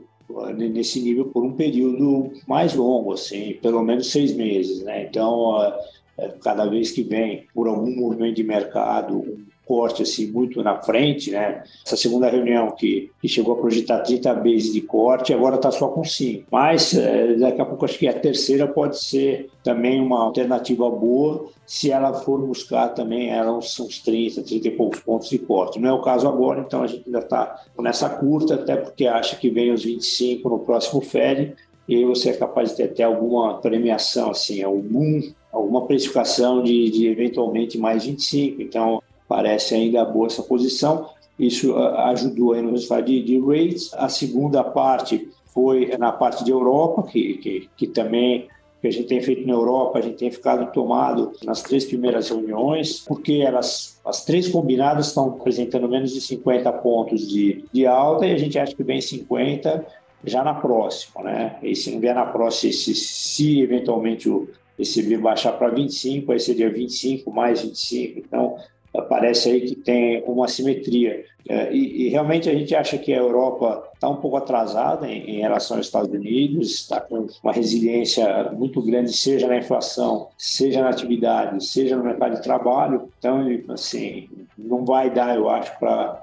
nesse nível por um período mais longo, assim, pelo menos seis meses. Né? Então, é, cada vez que vem por algum movimento de mercado corte assim muito na frente, né? Essa segunda reunião que, que chegou a projetar 30 vezes de corte, agora está só com 5. Mas é, daqui a pouco acho que a terceira pode ser também uma alternativa boa se ela for buscar também uns, uns 30, 30 e poucos pontos de corte. Não é o caso agora, então a gente ainda está nessa curta, até porque acha que vem os 25 no próximo Fed e aí você é capaz de ter até alguma premiação, assim, algum, alguma precificação de, de eventualmente mais 25. Então, parece ainda boa essa posição. Isso ah, ajudou aí no resultado de, de rates. A segunda parte foi na parte de Europa, que, que, que também que a gente tem feito na Europa, a gente tem ficado tomado nas três primeiras reuniões, porque elas, as três combinadas estão apresentando menos de 50 pontos de, de alta e a gente acha que vem 50 já na próxima, né? E se não vier na próxima, se, se eventualmente o ECB baixar para 25, aí seria 25 mais 25. Então, parece aí que tem uma simetria. É, e, e, realmente a gente acha que a Europa está um pouco atrasada em, em, relação aos Estados Unidos, está com uma resiliência muito grande, seja na inflação, seja na atividade, seja no mercado de trabalho. Então, assim, não vai dar, eu acho, para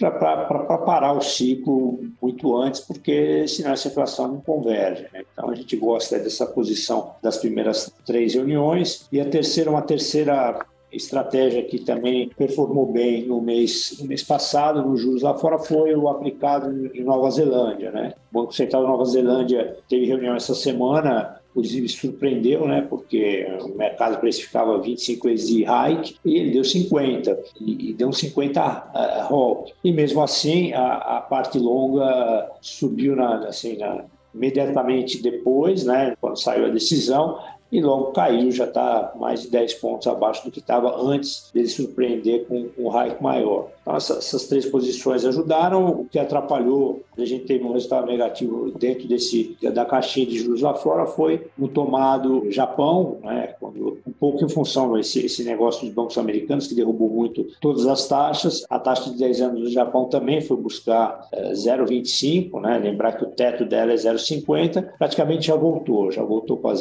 para parar o ciclo muito antes, porque senão essa inflação não converge. Né? Então a gente gosta dessa posição das primeiras três reuniões e a terceira, uma terceira estratégia que também performou bem no mês, no mês passado, nos juros lá fora, foi o aplicado em Nova Zelândia. Né? O Banco Central da Nova Zelândia teve reunião essa semana, inclusive surpreendeu, né? porque o mercado precificava 25 vezes de hike e ele deu 50, e, e deu 50 uh, roll. E mesmo assim, a, a parte longa subiu na, assim, na, imediatamente depois, né, quando saiu a decisão, e logo caiu, já está mais de 10 pontos abaixo do que estava antes dele surpreender com um hike maior. Então, essas três posições ajudaram, o que atrapalhou, a gente teve um resultado negativo dentro desse da caixinha de juros lá fora, foi no tomado Japão, né, quando, um pouco em função desse esse negócio dos bancos americanos, que derrubou muito todas as taxas. A taxa de 10 anos do Japão também foi buscar é, 0,25, né, lembrar que o teto dela é 0,50, praticamente já voltou, já voltou para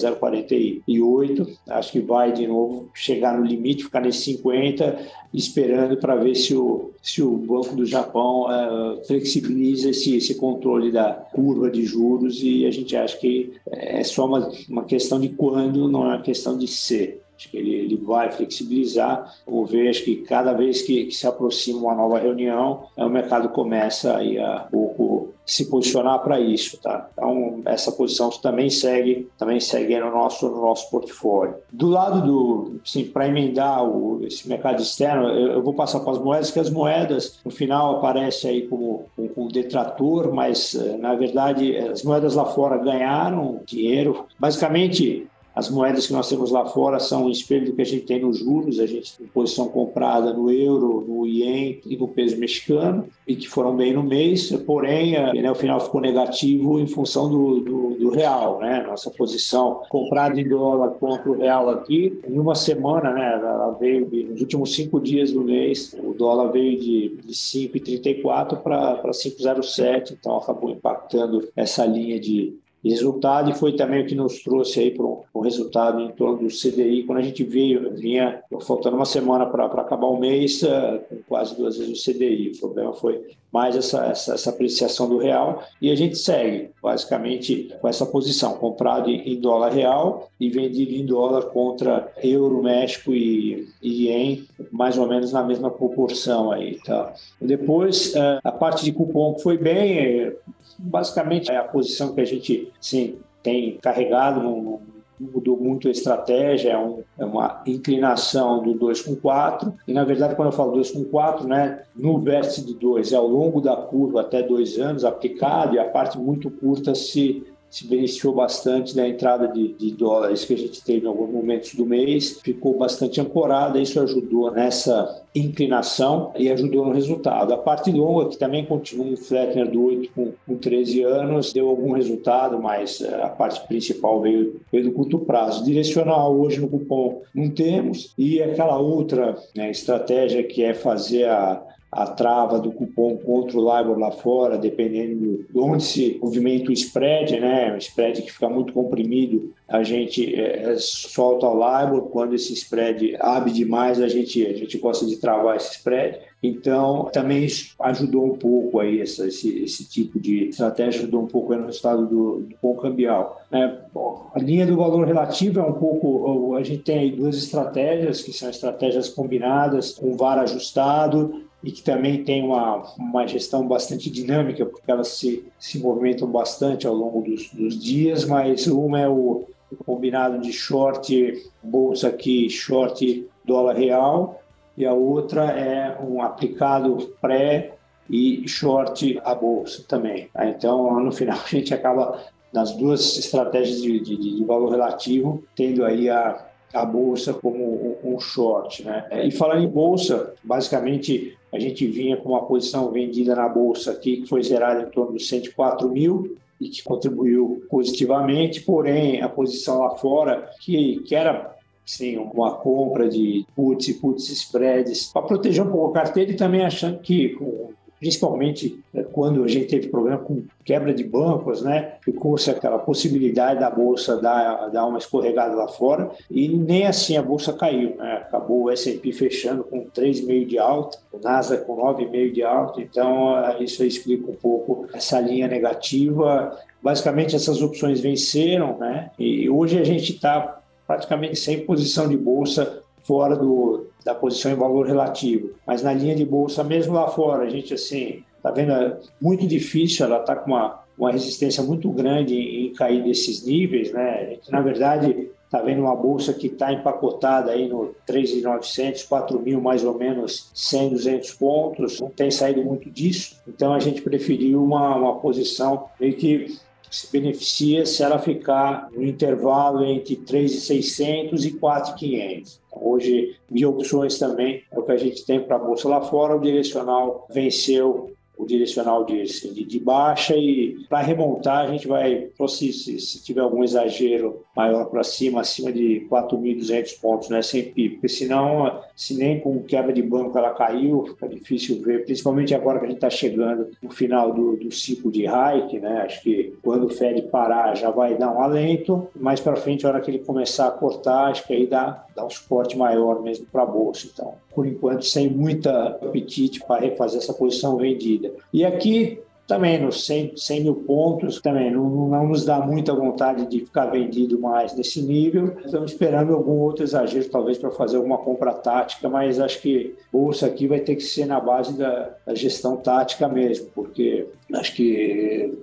0,48. Acho que vai de novo chegar no limite, ficar nesse 50, esperando para ver se o se o Banco do Japão uh, flexibiliza esse, esse controle da curva de juros e a gente acha que é só uma, uma questão de quando, não é uma questão de ser. Acho que ele, ele vai flexibilizar. Vamos ver, acho que cada vez que, que, se aproxima uma nova reunião, o mercado começa aí a pouco se posicionar para isso, tá? Então essa posição também segue, também segue no nosso no nosso portfólio. Do lado do, sim, para emendar o, esse mercado externo, eu, eu, vou passar para as moedas, que as moedas no final aparece aí como um, um detrator, mas eh, na verdade as moedas lá fora ganharam dinheiro. Basicamente as moedas que nós temos lá fora são o espelho do que a gente tem nos juros, a gente tem posição comprada no euro, no ien e no peso mexicano, e que foram bem no mês, porém, né, o final ficou negativo em função do, do, do, real. Né? Nossa posição comprada em dólar contra o real aqui, em uma semana, né, ela veio nos últimos cinco dias do mês, o dólar veio de, de 5,34 para 5,07, então acabou impactando essa linha de, resultado e foi também o que nos trouxe aí para um, resultado em torno do CDI quando a gente veio vinha faltando uma semana para acabar o mês uh, com quase duas vezes o CDI o problema foi mais essa, essa, essa, apreciação do real. E a gente segue basicamente com essa posição. Comprado em dólar real e vendido em dólar contra euro México e, e ien mais ou menos na mesma proporção aí tá? Depois uh, a parte de cupom foi bem basicamente é a posição que a gente sim, tem carregado, não, mudou muito a estratégia, é, um, é, uma inclinação do 2 com 4, e na verdade quando eu falo 2 com 4, né, no vértice de 2 é ao longo da curva até dois anos aplicado e a parte muito curta se se beneficiou bastante da entrada de, de, dólares que a gente teve em alguns momentos do mês, ficou bastante ancorada, isso ajudou nessa inclinação e ajudou no resultado. A parte longa, que também continua um Flettner do 8 com, com 13 anos, deu algum resultado, mas eh, a parte principal veio, veio do curto prazo. Direcional, hoje no cupom não temos, e aquela outra né, estratégia que é fazer a a trava do cupom contra o LIBOR lá fora, dependendo de onde se movimenta o spread, né? O spread que fica muito comprimido, a gente é, solta o LIBOR. Quando esse spread abre demais, a gente, a gente gosta de travar esse spread. Então, também ajudou um pouco aí essa, esse, esse tipo de estratégia, ajudou um pouco no resultado do, do cambial. É, bom, a linha do valor relativo é um pouco, a gente tem aí duas estratégias, que são estratégias combinadas, com VAR ajustado, e que também tem uma, uma gestão bastante dinâmica, porque elas se, se movimentam bastante ao longo dos, dos dias, mas uma é o, o combinado de short bolsa aqui, short dólar real, e a outra é um aplicado pré e short a bolsa também. Então, no final, a gente acaba nas duas estratégias de, de, de valor relativo, tendo aí a, a bolsa como um short. Né? E falando em bolsa, basicamente a gente vinha com uma posição vendida na bolsa aqui que foi zerada em torno dos 104 mil e que contribuiu positivamente, porém a posição lá fora, que, que era sim, uma compra de puts e puts spreads para proteger um pouco a carteira e também achando que com principalmente né, quando a gente teve problema com quebra de bancos, né? Ficou-se aquela possibilidade da bolsa dar, dar uma escorregada lá fora e nem assim a bolsa caiu, né? Acabou o S&P fechando com 3,5 de alta, o Nasdaq com 9,5 de alta, então eh, isso explica um pouco essa linha negativa. Basicamente essas opções venceram, né? E hoje a gente está praticamente sem posição de bolsa fora do, da posição em valor relativo. Mas na linha de bolsa, mesmo lá fora, a gente assim está vendo é muito difícil, ela está com uma, uma resistência muito grande em, em cair desses níveis, né? A gente, na verdade, está vendo uma bolsa que está empacotada aí no 3.900, 4 mil mais ou menos 100, 200 pontos, não tem saído muito disso, então a gente preferiu uma, uma posição meio que se beneficia se ela ficar no intervalo entre 3.600 e 4.500. Então, hoje, de opções também, é o que a gente tem para a Bolsa lá fora, o direcional venceu o direcional de, de, de baixa e para remontar a gente vai, se, se, se tiver algum exagero maior para cima, acima de 4.200 pontos no S&P, porque senão, se nem com quebra de banco ela caiu, fica difícil ver, principalmente agora que a gente está chegando no final do, do ciclo de hike, né? Acho que quando o Fed parar já vai dar um alento, mais para frente, a hora que ele começar a cortar, acho que aí dá, dá um suporte maior mesmo para a bolsa. Então, por enquanto, sem muita apetite para refazer essa posição vendida. E aqui também nos 100, 100 mil pontos, também não, não, nos dá muita vontade de ficar vendido mais nesse nível. Estamos esperando algum outro exagero, talvez, para fazer alguma compra tática, mas acho que bolsa aqui vai ter que ser na base da, da gestão tática mesmo, porque acho que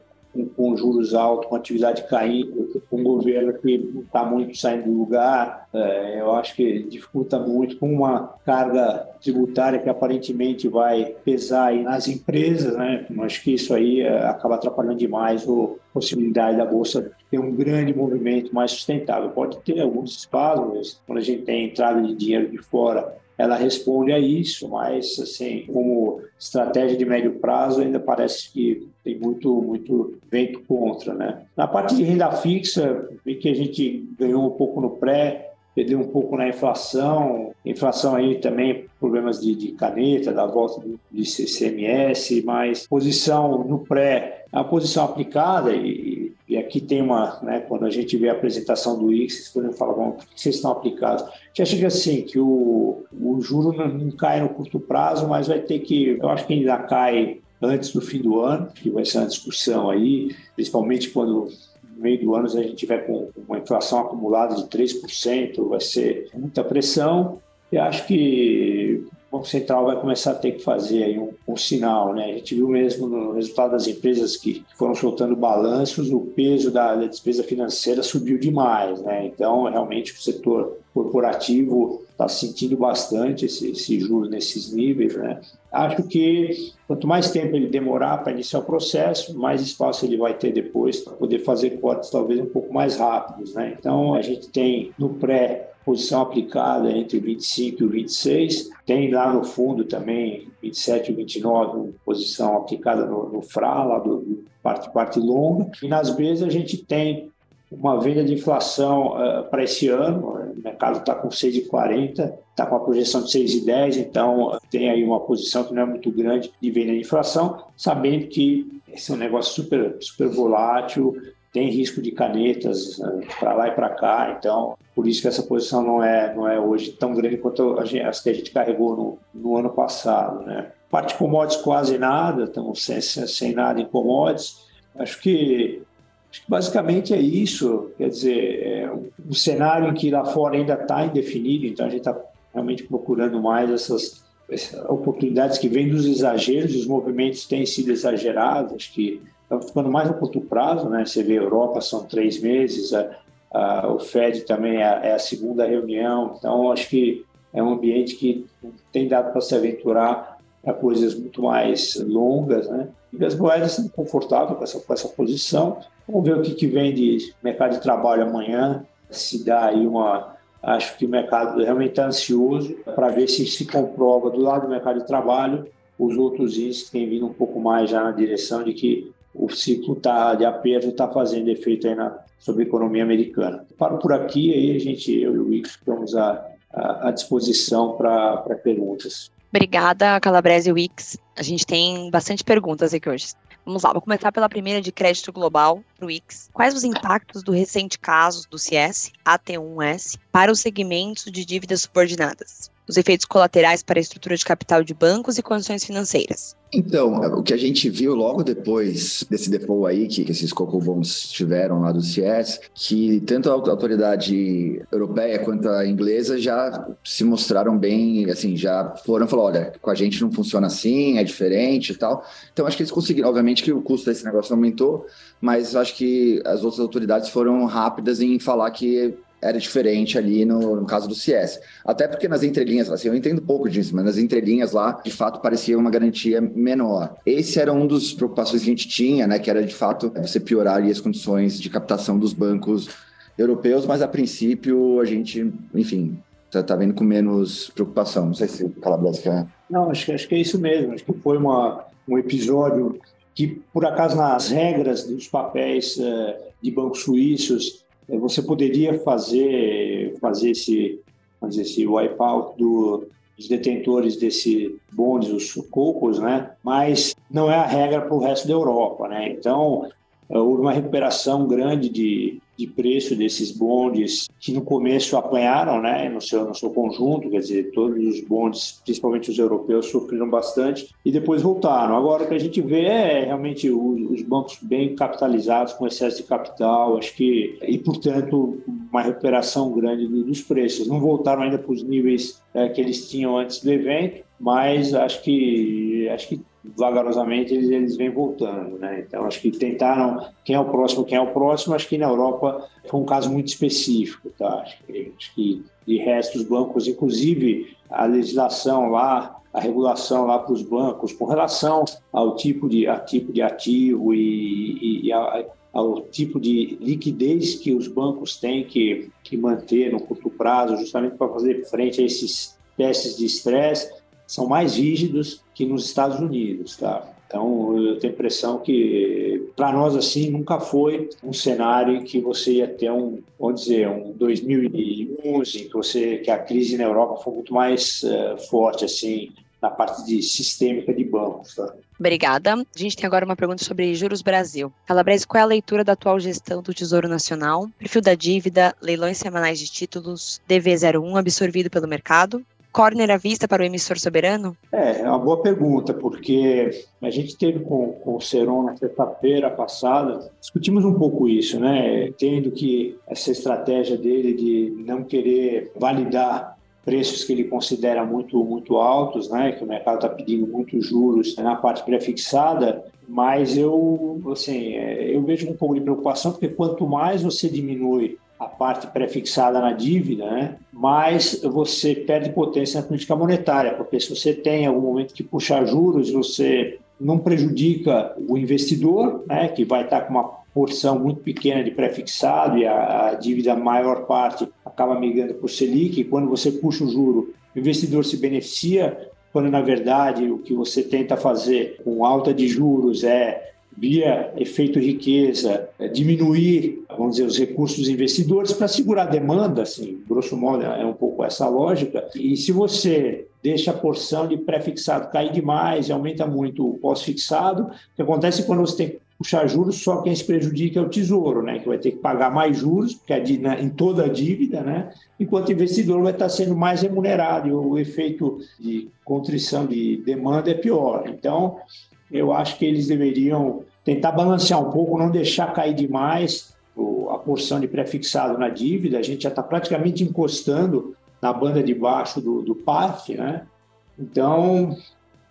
com, juros altos, com atividade caindo, com um governo que está muito saindo do lugar, é, eu acho que dificulta muito, com uma carga tributária que aparentemente vai pesar nas empresas, né? Acho que isso aí é, acaba atrapalhando demais a possibilidade da Bolsa ter um grande movimento mais sustentável. Pode ter alguns casos, quando a gente tem entrada de dinheiro de fora ela responde a isso, mas assim, como estratégia de médio prazo, ainda parece que tem muito, muito vento contra, né? Na parte de renda fixa, vi que a gente ganhou um pouco no pré, perdeu um pouco na inflação, inflação aí também problemas de, de caneta, da volta de CCMS, mas posição no pré, a posição aplicada e e aqui tem uma, né, quando a gente vê a apresentação do IX, vocês podem falar, bom, que vocês estão aplicados? Gente acha que assim, que o, o juro não, não cai no curto prazo, mas vai ter que, eu acho que ainda cai antes do fim do ano, que vai ser uma discussão aí, principalmente quando no meio do ano a gente tiver com uma inflação acumulada de 3%, vai ser muita pressão. E acho que Banco Central vai começar a ter que fazer um, um, sinal. Né? A gente viu mesmo no resultado das empresas que foram soltando balanços, o peso da, da despesa financeira subiu demais. Né? Então, realmente, o setor corporativo está sentindo bastante esse, esse juros nesses níveis. Né? Acho que quanto mais tempo ele demorar para iniciar o processo, mais espaço ele vai ter depois para poder fazer cortes talvez um pouco mais rápidos. Né? Então, a gente tem no pré posição aplicada entre 25 e 26. Tem lá no fundo também 27 e 29, posição aplicada no, no FRA, lá do, do parte, parte longa. E nas Bs a gente tem uma venda de inflação uh, para esse ano, o mercado está com 6,40, está com a projeção de 6,10, então tem aí uma posição que não é muito grande de venda de inflação, sabendo que esse é um negócio super, super volátil, tem risco de canetas uh, para lá e para cá, então por isso que essa posição não é, não é hoje tão grande quanto as que a gente carregou no, no ano passado. Né? Parte de commodities quase nada, estamos sem, sem nada em commodities. Acho que, acho que basicamente é isso. Quer dizer, é um cenário em que lá fora ainda está indefinido, então a gente está realmente procurando mais essas, essas oportunidades que vêm dos exageros, os movimentos têm sido exagerados, acho que estão ficando mais no curto prazo, né? Você vê a Europa são três meses, Uh, o FED também é, é, a segunda reunião, então acho que é um ambiente que tem dado para se aventurar para coisas muito mais longas, né? E as moedas estão confortáveis com essa, com essa posição. Vamos ver o que, que vem de mercado de trabalho amanhã, se dá aí uma. Acho que o mercado realmente está ansioso para ver se se comprova do lado do mercado de trabalho os outros índices que têm vindo um pouco mais já na direção de que o ciclo tá, de aperto está fazendo efeito aí na, sobre a economia americana. Paro por aqui, aí a gente, eu e o Ix, estamos à, à disposição para perguntas. Obrigada, Calabrese e Wix. A gente tem bastante perguntas aqui hoje. Vamos lá, vou começar pela primeira de crédito global, para o Wix. Quais os impactos do recente caso do CS, AT1S, para os segmentos de dívidas subordinadas? Os efeitos colaterais para a estrutura de capital de bancos e condições financeiras? Então, o que a gente viu logo depois desse default aí, que, que esses coco bonds tiveram lá do CIES, que tanto a autoridade europeia quanto a inglesa já se mostraram bem, assim, já foram falar, olha, com a gente não funciona assim, é diferente e tal. Então, acho que eles conseguiram, obviamente que o custo desse negócio aumentou, mas acho que as outras autoridades foram rápidas em falar que era diferente ali no, no, caso do CS. Até porque nas entrelinhas, assim, eu entendo pouco disso, mas nas entrelinhas lá, de fato, parecia uma garantia menor. Esse era um dos preocupações que a gente tinha, né? Que era, de fato, você piorar ali as condições de captação dos bancos europeus, mas a princípio a gente, enfim, tá, tá vendo com menos preocupação. Não sei se o Calabres quer... Não, acho que, acho que é isso mesmo. Acho que foi uma, um episódio que, por acaso, nas regras dos papéis uh, de bancos suíços, você poderia fazer, fazer esse, fazer esse wipeout do, dos detentores desse bondes, os cocos, né? mas não é a regra para o resto da Europa. Né? Então, é, houve uma recuperação grande de, de preço desses bondes que no começo apanharam, né, no seu no seu conjunto, quer dizer, todos os bondes, principalmente os europeus, sofreram bastante e depois voltaram. Agora o que a gente vê é realmente os, os bancos bem capitalizados, com excesso de capital, acho que e portanto uma recuperação grande dos preços. Não voltaram ainda para os níveis é, que eles tinham antes do evento, mas acho que acho que vagarosamente eles, eles vêm voltando, né? Então acho que tentaram quem é o próximo, quem é o próximo. Acho que na Europa foi um caso muito específico, tá? Acho que, acho que de resto os bancos, inclusive a legislação lá, a regulação lá para os bancos com relação ao tipo de a tipo de ativo e, e, e a, ao tipo de liquidez que os bancos têm que, que manter no curto prazo, justamente para fazer frente a esses testes de estresse são mais rígidos que nos Estados Unidos, tá? Então, eu tenho a impressão que, para nós, assim, nunca foi um cenário que você ia ter um, vamos dizer, um 2011, que, você, que a crise na Europa foi muito mais uh, forte, assim, na parte de sistêmica de bancos. Tá? Obrigada. A gente tem agora uma pergunta sobre juros Brasil. Calabres, qual é a leitura da atual gestão do Tesouro Nacional, perfil da dívida, leilões semanais de títulos, DV01 absorvido pelo mercado corner à vista para o emissor soberano? É, é uma boa pergunta, porque a gente teve com, com o Seron na sexta-feira passada, discutimos um pouco isso, né? Tendo que essa estratégia dele de não querer validar preços que ele considera muito muito altos, né? Que o mercado está pedindo muitos juros na parte pré-fixada, mas eu assim é, eu vejo um pouco de preocupação porque quanto mais você diminui a parte pré-fixada na dívida, né, mais você perde potência na política monetária, porque se você tem algum momento que puxar juros, você não prejudica o investidor, né, que vai estar com uma porção muito pequena de pré-fixado e a, a, dívida maior parte acaba migrando por Selic, e quando você puxa o juro, o investidor se beneficia, quando na verdade o que você tenta fazer com alta de juros é via efeito riqueza, é, diminuir, vamos dizer, os recursos dos investidores para segurar a demanda, assim, grosso modo é um pouco essa lógica. E se você deixa a porção de pré-fixado cair demais e aumenta muito o pós-fixado, o que acontece quando você tem que puxar juros, só quem se prejudica é o tesouro, né, que vai ter que pagar mais juros, porque é em toda a dívida, né, enquanto o investidor vai estar sendo mais remunerado e o efeito de contrição de demanda é pior. Então, eu acho que eles deveriam tentar balancear um pouco, não deixar cair demais a porção de prefixado na dívida. A gente já está praticamente encostando na banda de baixo do, do PAF, né? Então,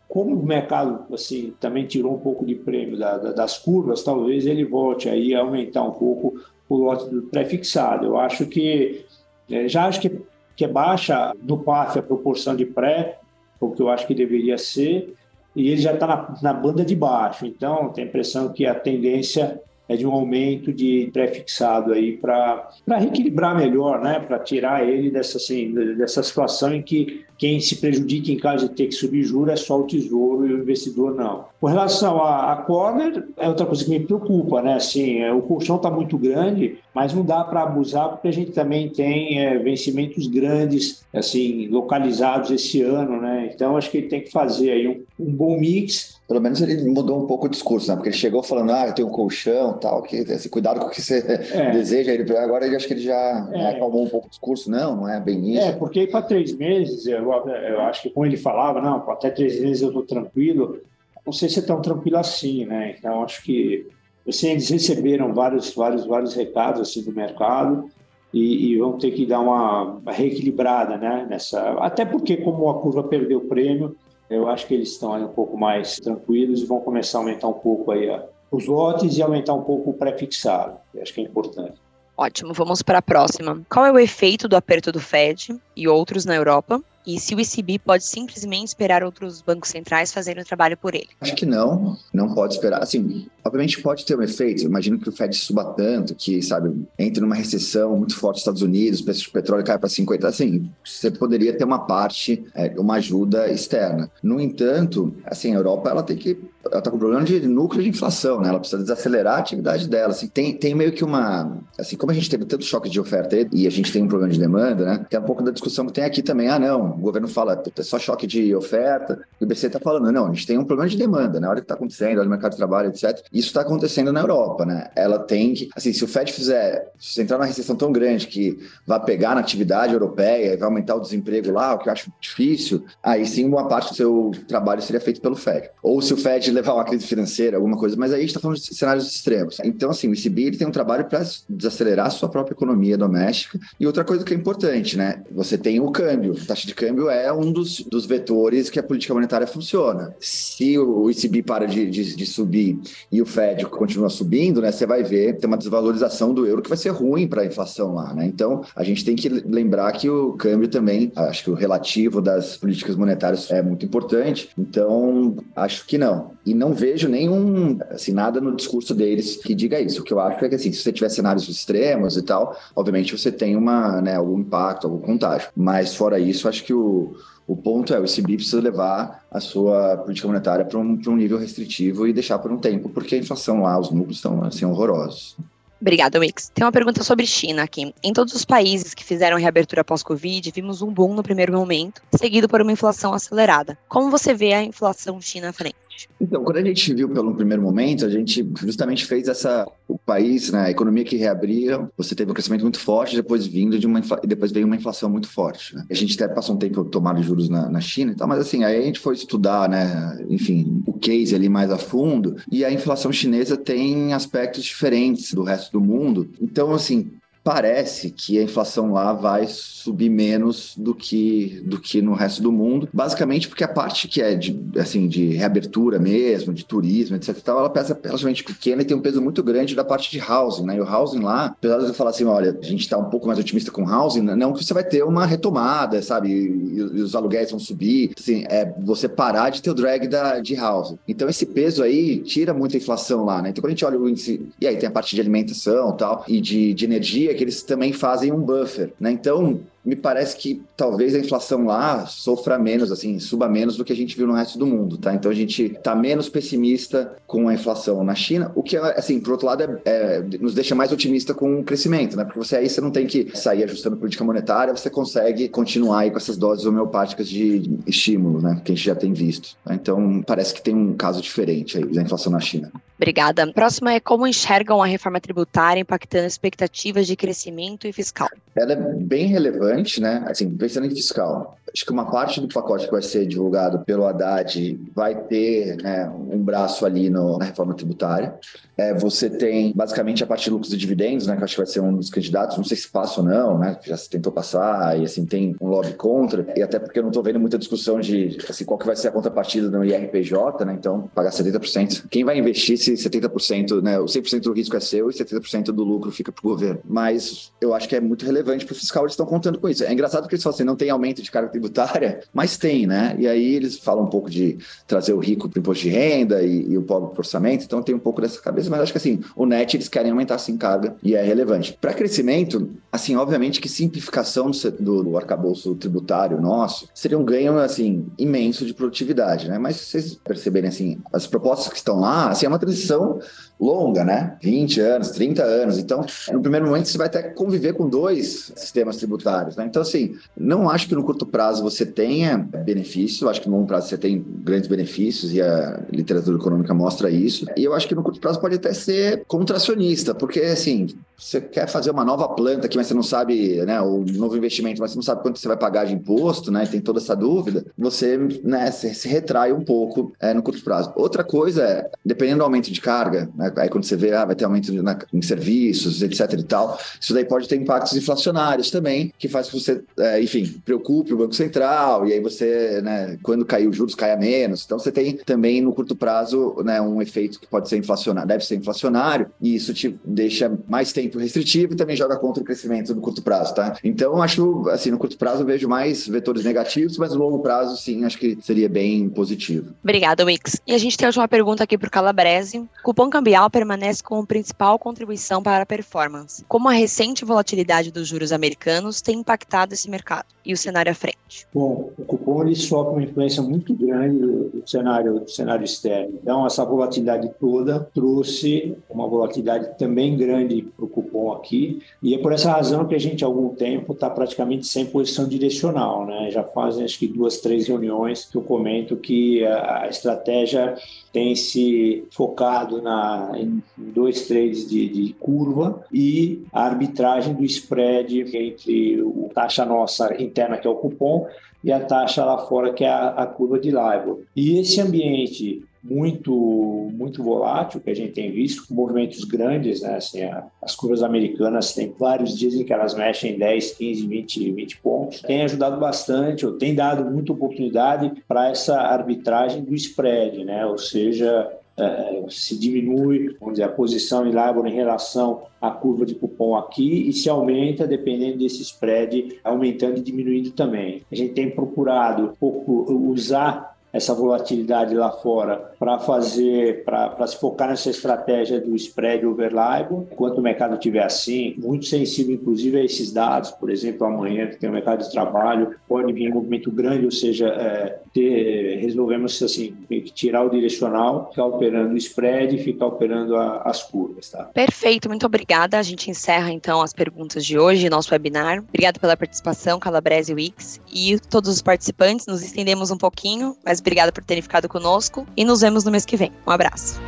como o mercado assim também tirou um pouco de prêmio da, da, das curvas, talvez ele volte aí a aumentar um pouco o lote do pré-fixado. Eu acho que é, já acho que, que é baixa no PAF a proporção de pré, o que eu acho que deveria ser e ele já está na, na, banda de baixo. Então, tem a impressão que a tendência é de um aumento de pré-fixado aí para reequilibrar melhor, né? para tirar ele dessa, assim, dessa situação em que quem se prejudica em caso de ter que subir juros é só o tesouro e o investidor não. Com relação à, corner, é outra coisa que me preocupa, né? Assim, é, o colchão está muito grande, mas não dá para abusar porque a gente também tem é, vencimentos grandes, assim, localizados esse ano, né? Então acho que ele tem que fazer aí um, um bom mix pelo menos ele mudou um pouco o discurso, né? Porque ele chegou falando, ah, eu tenho um colchão tal, que esse cuidado com o que você é. deseja. Ele, agora ele acho que ele já é. acalmou um pouco o discurso. Não, não é bem isso. É, porque para três meses, eu, eu acho que como ele falava, não, até três meses eu estou tranquilo. Não sei se é tão tranquilo assim, né? Então acho que assim, eles receberam vários, vários, vários recados assim do mercado. E, e, vão ter que dar uma, uma reequilibrada, né? Nessa, até porque como a curva perdeu o prêmio, eu acho que eles estão aí um pouco mais tranquilos e vão começar a aumentar um pouco aí os lotes e aumentar um pouco o pré-fixado. Acho que é importante. Ótimo, vamos para a próxima. Qual é o efeito do aperto do Fed e outros na Europa e se o ECB pode simplesmente esperar outros bancos centrais fazerem o trabalho por ele? Acho que não, não pode esperar. Assim, obviamente pode ter um efeito. Imagino que o Fed suba tanto que, sabe, entre numa recessão muito forte nos Estados Unidos, o preço do petróleo cai para 50. Assim, você poderia ter uma parte, é, uma ajuda externa. No entanto, assim, a Europa ela tem que ela tá com problema de núcleo de inflação, né? Ela precisa desacelerar a atividade dela. Assim, tem, tem meio que uma. Assim, como a gente teve tanto choque de oferta e a gente tem um problema de demanda, né? Tem um pouco da discussão que tem aqui também. Ah, não, o governo fala, é só choque de oferta. O IBC tá falando, não, a gente tem um problema de demanda, né? Olha o que tá acontecendo, olha o mercado de trabalho, etc. Isso está acontecendo na Europa, né? Ela tem que. Assim, se o Fed fizer. Se entrar numa recessão tão grande que vai pegar na atividade europeia e vai aumentar o desemprego lá, o que eu acho difícil, aí sim uma parte do seu trabalho seria feito pelo Fed. Ou se o Fed levar uma crise financeira, alguma coisa, mas aí a gente está falando de cenários extremos. Então, assim, o ECB ele tem um trabalho para desacelerar a sua própria economia doméstica. E outra coisa que é importante, né? Você tem o câmbio. Taxa de câmbio é um dos, dos vetores que a política monetária funciona. Se o ECB para de, de, de subir e o Fed continua subindo, né? Você vai ver tem uma desvalorização do euro que vai ser ruim para a inflação lá, né? Então, a gente tem que lembrar que o câmbio também, acho que o relativo das políticas monetárias é muito importante. Então, acho que não. E não vejo nenhum, assim, nada no discurso deles que diga isso. O que eu acho é que, assim, se você tiver cenários extremos e tal, obviamente você tem uma, né, algum impacto, algum contágio. Mas, fora isso, acho que o, o ponto é, o ECB precisa levar a sua política monetária para um, um nível restritivo e deixar por um tempo, porque a inflação lá, os núcleos estão assim, horrorosos. Obrigada, Wix. Tem uma pergunta sobre China aqui. Em todos os países que fizeram reabertura pós-Covid, vimos um boom no primeiro momento, seguido por uma inflação acelerada. Como você vê a inflação China à frente? Então, quando a gente viu pelo primeiro momento, a gente justamente fez essa o país, né, a economia que reabria, você teve um crescimento muito forte, depois vindo de uma depois veio uma inflação muito forte. Né? A gente até passou um tempo tomando juros na, na, China e tal, mas assim aí a gente foi estudar, né, enfim, o case ali mais a fundo e a inflação chinesa tem aspectos diferentes do resto do mundo. Então, assim, parece que a inflação lá vai subir menos do que, do que no resto do mundo, basicamente porque a parte que é de, assim, de reabertura mesmo, de turismo, etc. Tal, ela pesa relativamente pequena e tem um peso muito grande da parte de housing, né? E o housing lá, apesar de eu falar assim, olha, a gente está um pouco mais otimista com housing, né? não que você vai ter uma retomada, sabe? E, e os aluguéis vão subir, assim, é você parar de ter o drag da, de housing. Então esse peso aí tira muita inflação lá, né? Então quando a gente olha o índice, e aí tem a parte de alimentação tal, e de, de energia, que eles também fazem um buffer, né? Então, me parece que talvez a inflação lá sofra menos, assim, suba menos do que a gente viu no resto do mundo, tá? Então a gente tá menos pessimista com a inflação na China, o que, assim, por outro lado, é, é, nos deixa mais otimista com o crescimento, né? Porque você aí você não tem que sair ajustando política monetária, você consegue continuar aí com essas doses homeopáticas de estímulo, né? Que a gente já tem visto. Tá? Então parece que tem um caso diferente aí da inflação na China. Obrigada. Próxima é como enxergam a reforma tributária impactando expectativas de crescimento e fiscal. Ela é bem relevante, né? Assim, pensando fiscal, acho que uma parte do pacote que vai ser divulgado pelo Haddad vai ter né, um braço ali no, na reforma tributária. É, você tem basicamente a parte de lucros e dividendos, né? Que acho que vai ser um dos candidatos. Não sei se passa ou não, né? Já se tentou passar e assim tem um lobby contra. E até porque eu não estou vendo muita discussão de assim, qual que vai ser a contrapartida no IRPJ, né? Então, pagar 70%. Quem vai investir se 70%, né? O 100% do risco é seu e 70% do lucro fica para o governo. Mas eu acho que é muito relevante para o fiscal, eles estão contando com isso. É engraçado que eles falam assim, não tem aumento de carga tributária, mas tem, né? E aí eles falam um pouco de trazer o rico para o imposto de renda e, e o pobre para o orçamento, então tem um pouco dessa cabeça, mas acho que assim, o net eles querem aumentar sim carga e é relevante. Para crescimento, assim, obviamente que simplificação do, do arcabouço tributário nosso seria um ganho, assim, imenso de produtividade, né? Mas se vocês perceberem, assim, as propostas que estão lá, assim, é uma transição longa, né? 20 anos, 30 anos. Então, no primeiro momento, você vai até conviver com dois sistemas tributários, né? Então, assim, não acho que no curto prazo você tenha benefício, acho que no longo prazo você tem grandes benefícios e a literatura econômica mostra isso. E eu acho que no curto prazo pode até ser contracionista, porque, assim, você quer fazer uma nova planta aqui, mas você não sabe, né, o novo investimento, mas você não sabe quanto você vai pagar de imposto, né, tem toda essa dúvida, você, né, se, retrai um pouco é, no curto prazo. Outra coisa é, dependendo do aumento de carga, né, aí quando você vê, ah, vai ter aumento na, em serviços, etc e tal, isso daí pode ter impactos inflacionários também, que faz que você, é, enfim, preocupe o Banco Central, e aí você, né, quando cair os juros, caia menos. Então você tem também no curto prazo, né, um efeito que pode ser inflacionário, deve ser inflacionário, e isso te deixa mais tempo restritivo e também joga contra o crescimento no curto prazo, tá? Então, acho, assim, no curto prazo eu vejo mais vetores negativos, mas no longo prazo, sim, acho que seria bem positivo. Obrigada, Wix. E a gente tem a última pergunta aqui para o Calabrese. Cupom cambial permanece como principal contribuição para a performance. Como a recente volatilidade dos juros americanos tem impactado esse mercado e o cenário à frente? Bom, o cupom ele sofre uma influência muito grande do cenário, do cenário externo. Então, essa volatilidade toda trouxe uma volatilidade também grande para o cupom aqui, e é por essa razão que a gente, há algum tempo, está praticamente sem posição direcional. Né? Já fazem, acho que, duas, três reuniões que eu comento que a, estratégia tem se focado na, em dois trades de, de curva e a arbitragem do spread entre o taxa nossa interna, que é o cupom, e a taxa lá fora, que é a, a curva de LIBOR. E esse ambiente muito muito volátil que a gente tem visto, com movimentos grandes, né? Assim, a, as curvas americanas têm vários dias em que elas mexem 10, 15, 20, 20 pontos. Tem ajudado bastante, ou tem dado muita oportunidade para essa arbitragem do spread, né? Ou seja, é, se diminui, vamos dizer, a posição em LIBOR em relação à curva de cupom aqui e se aumenta dependendo desse spread, aumentando e diminuindo também. A gente tem procurado um pouco usar essa volatilidade lá fora para fazer, para se focar nessa estratégia do spread over LIBOR, enquanto o mercado estiver assim, muito sensível inclusive a esses dados, por exemplo, amanhã que tem o mercado de trabalho, pode vir um movimento grande, ou seja, é, ter, resolvemos assim, tirar o direcional, ficar operando o spread e ficar operando a, as curvas. Tá? Perfeito, muito obrigada. A gente encerra então as perguntas de hoje, nosso webinar. Obrigada pela participação, Calabrese Wix, e todos os participantes. Nos estendemos um pouquinho, mas obrigada por terem ficado conosco e nos vemos no mês que vem. Um abraço.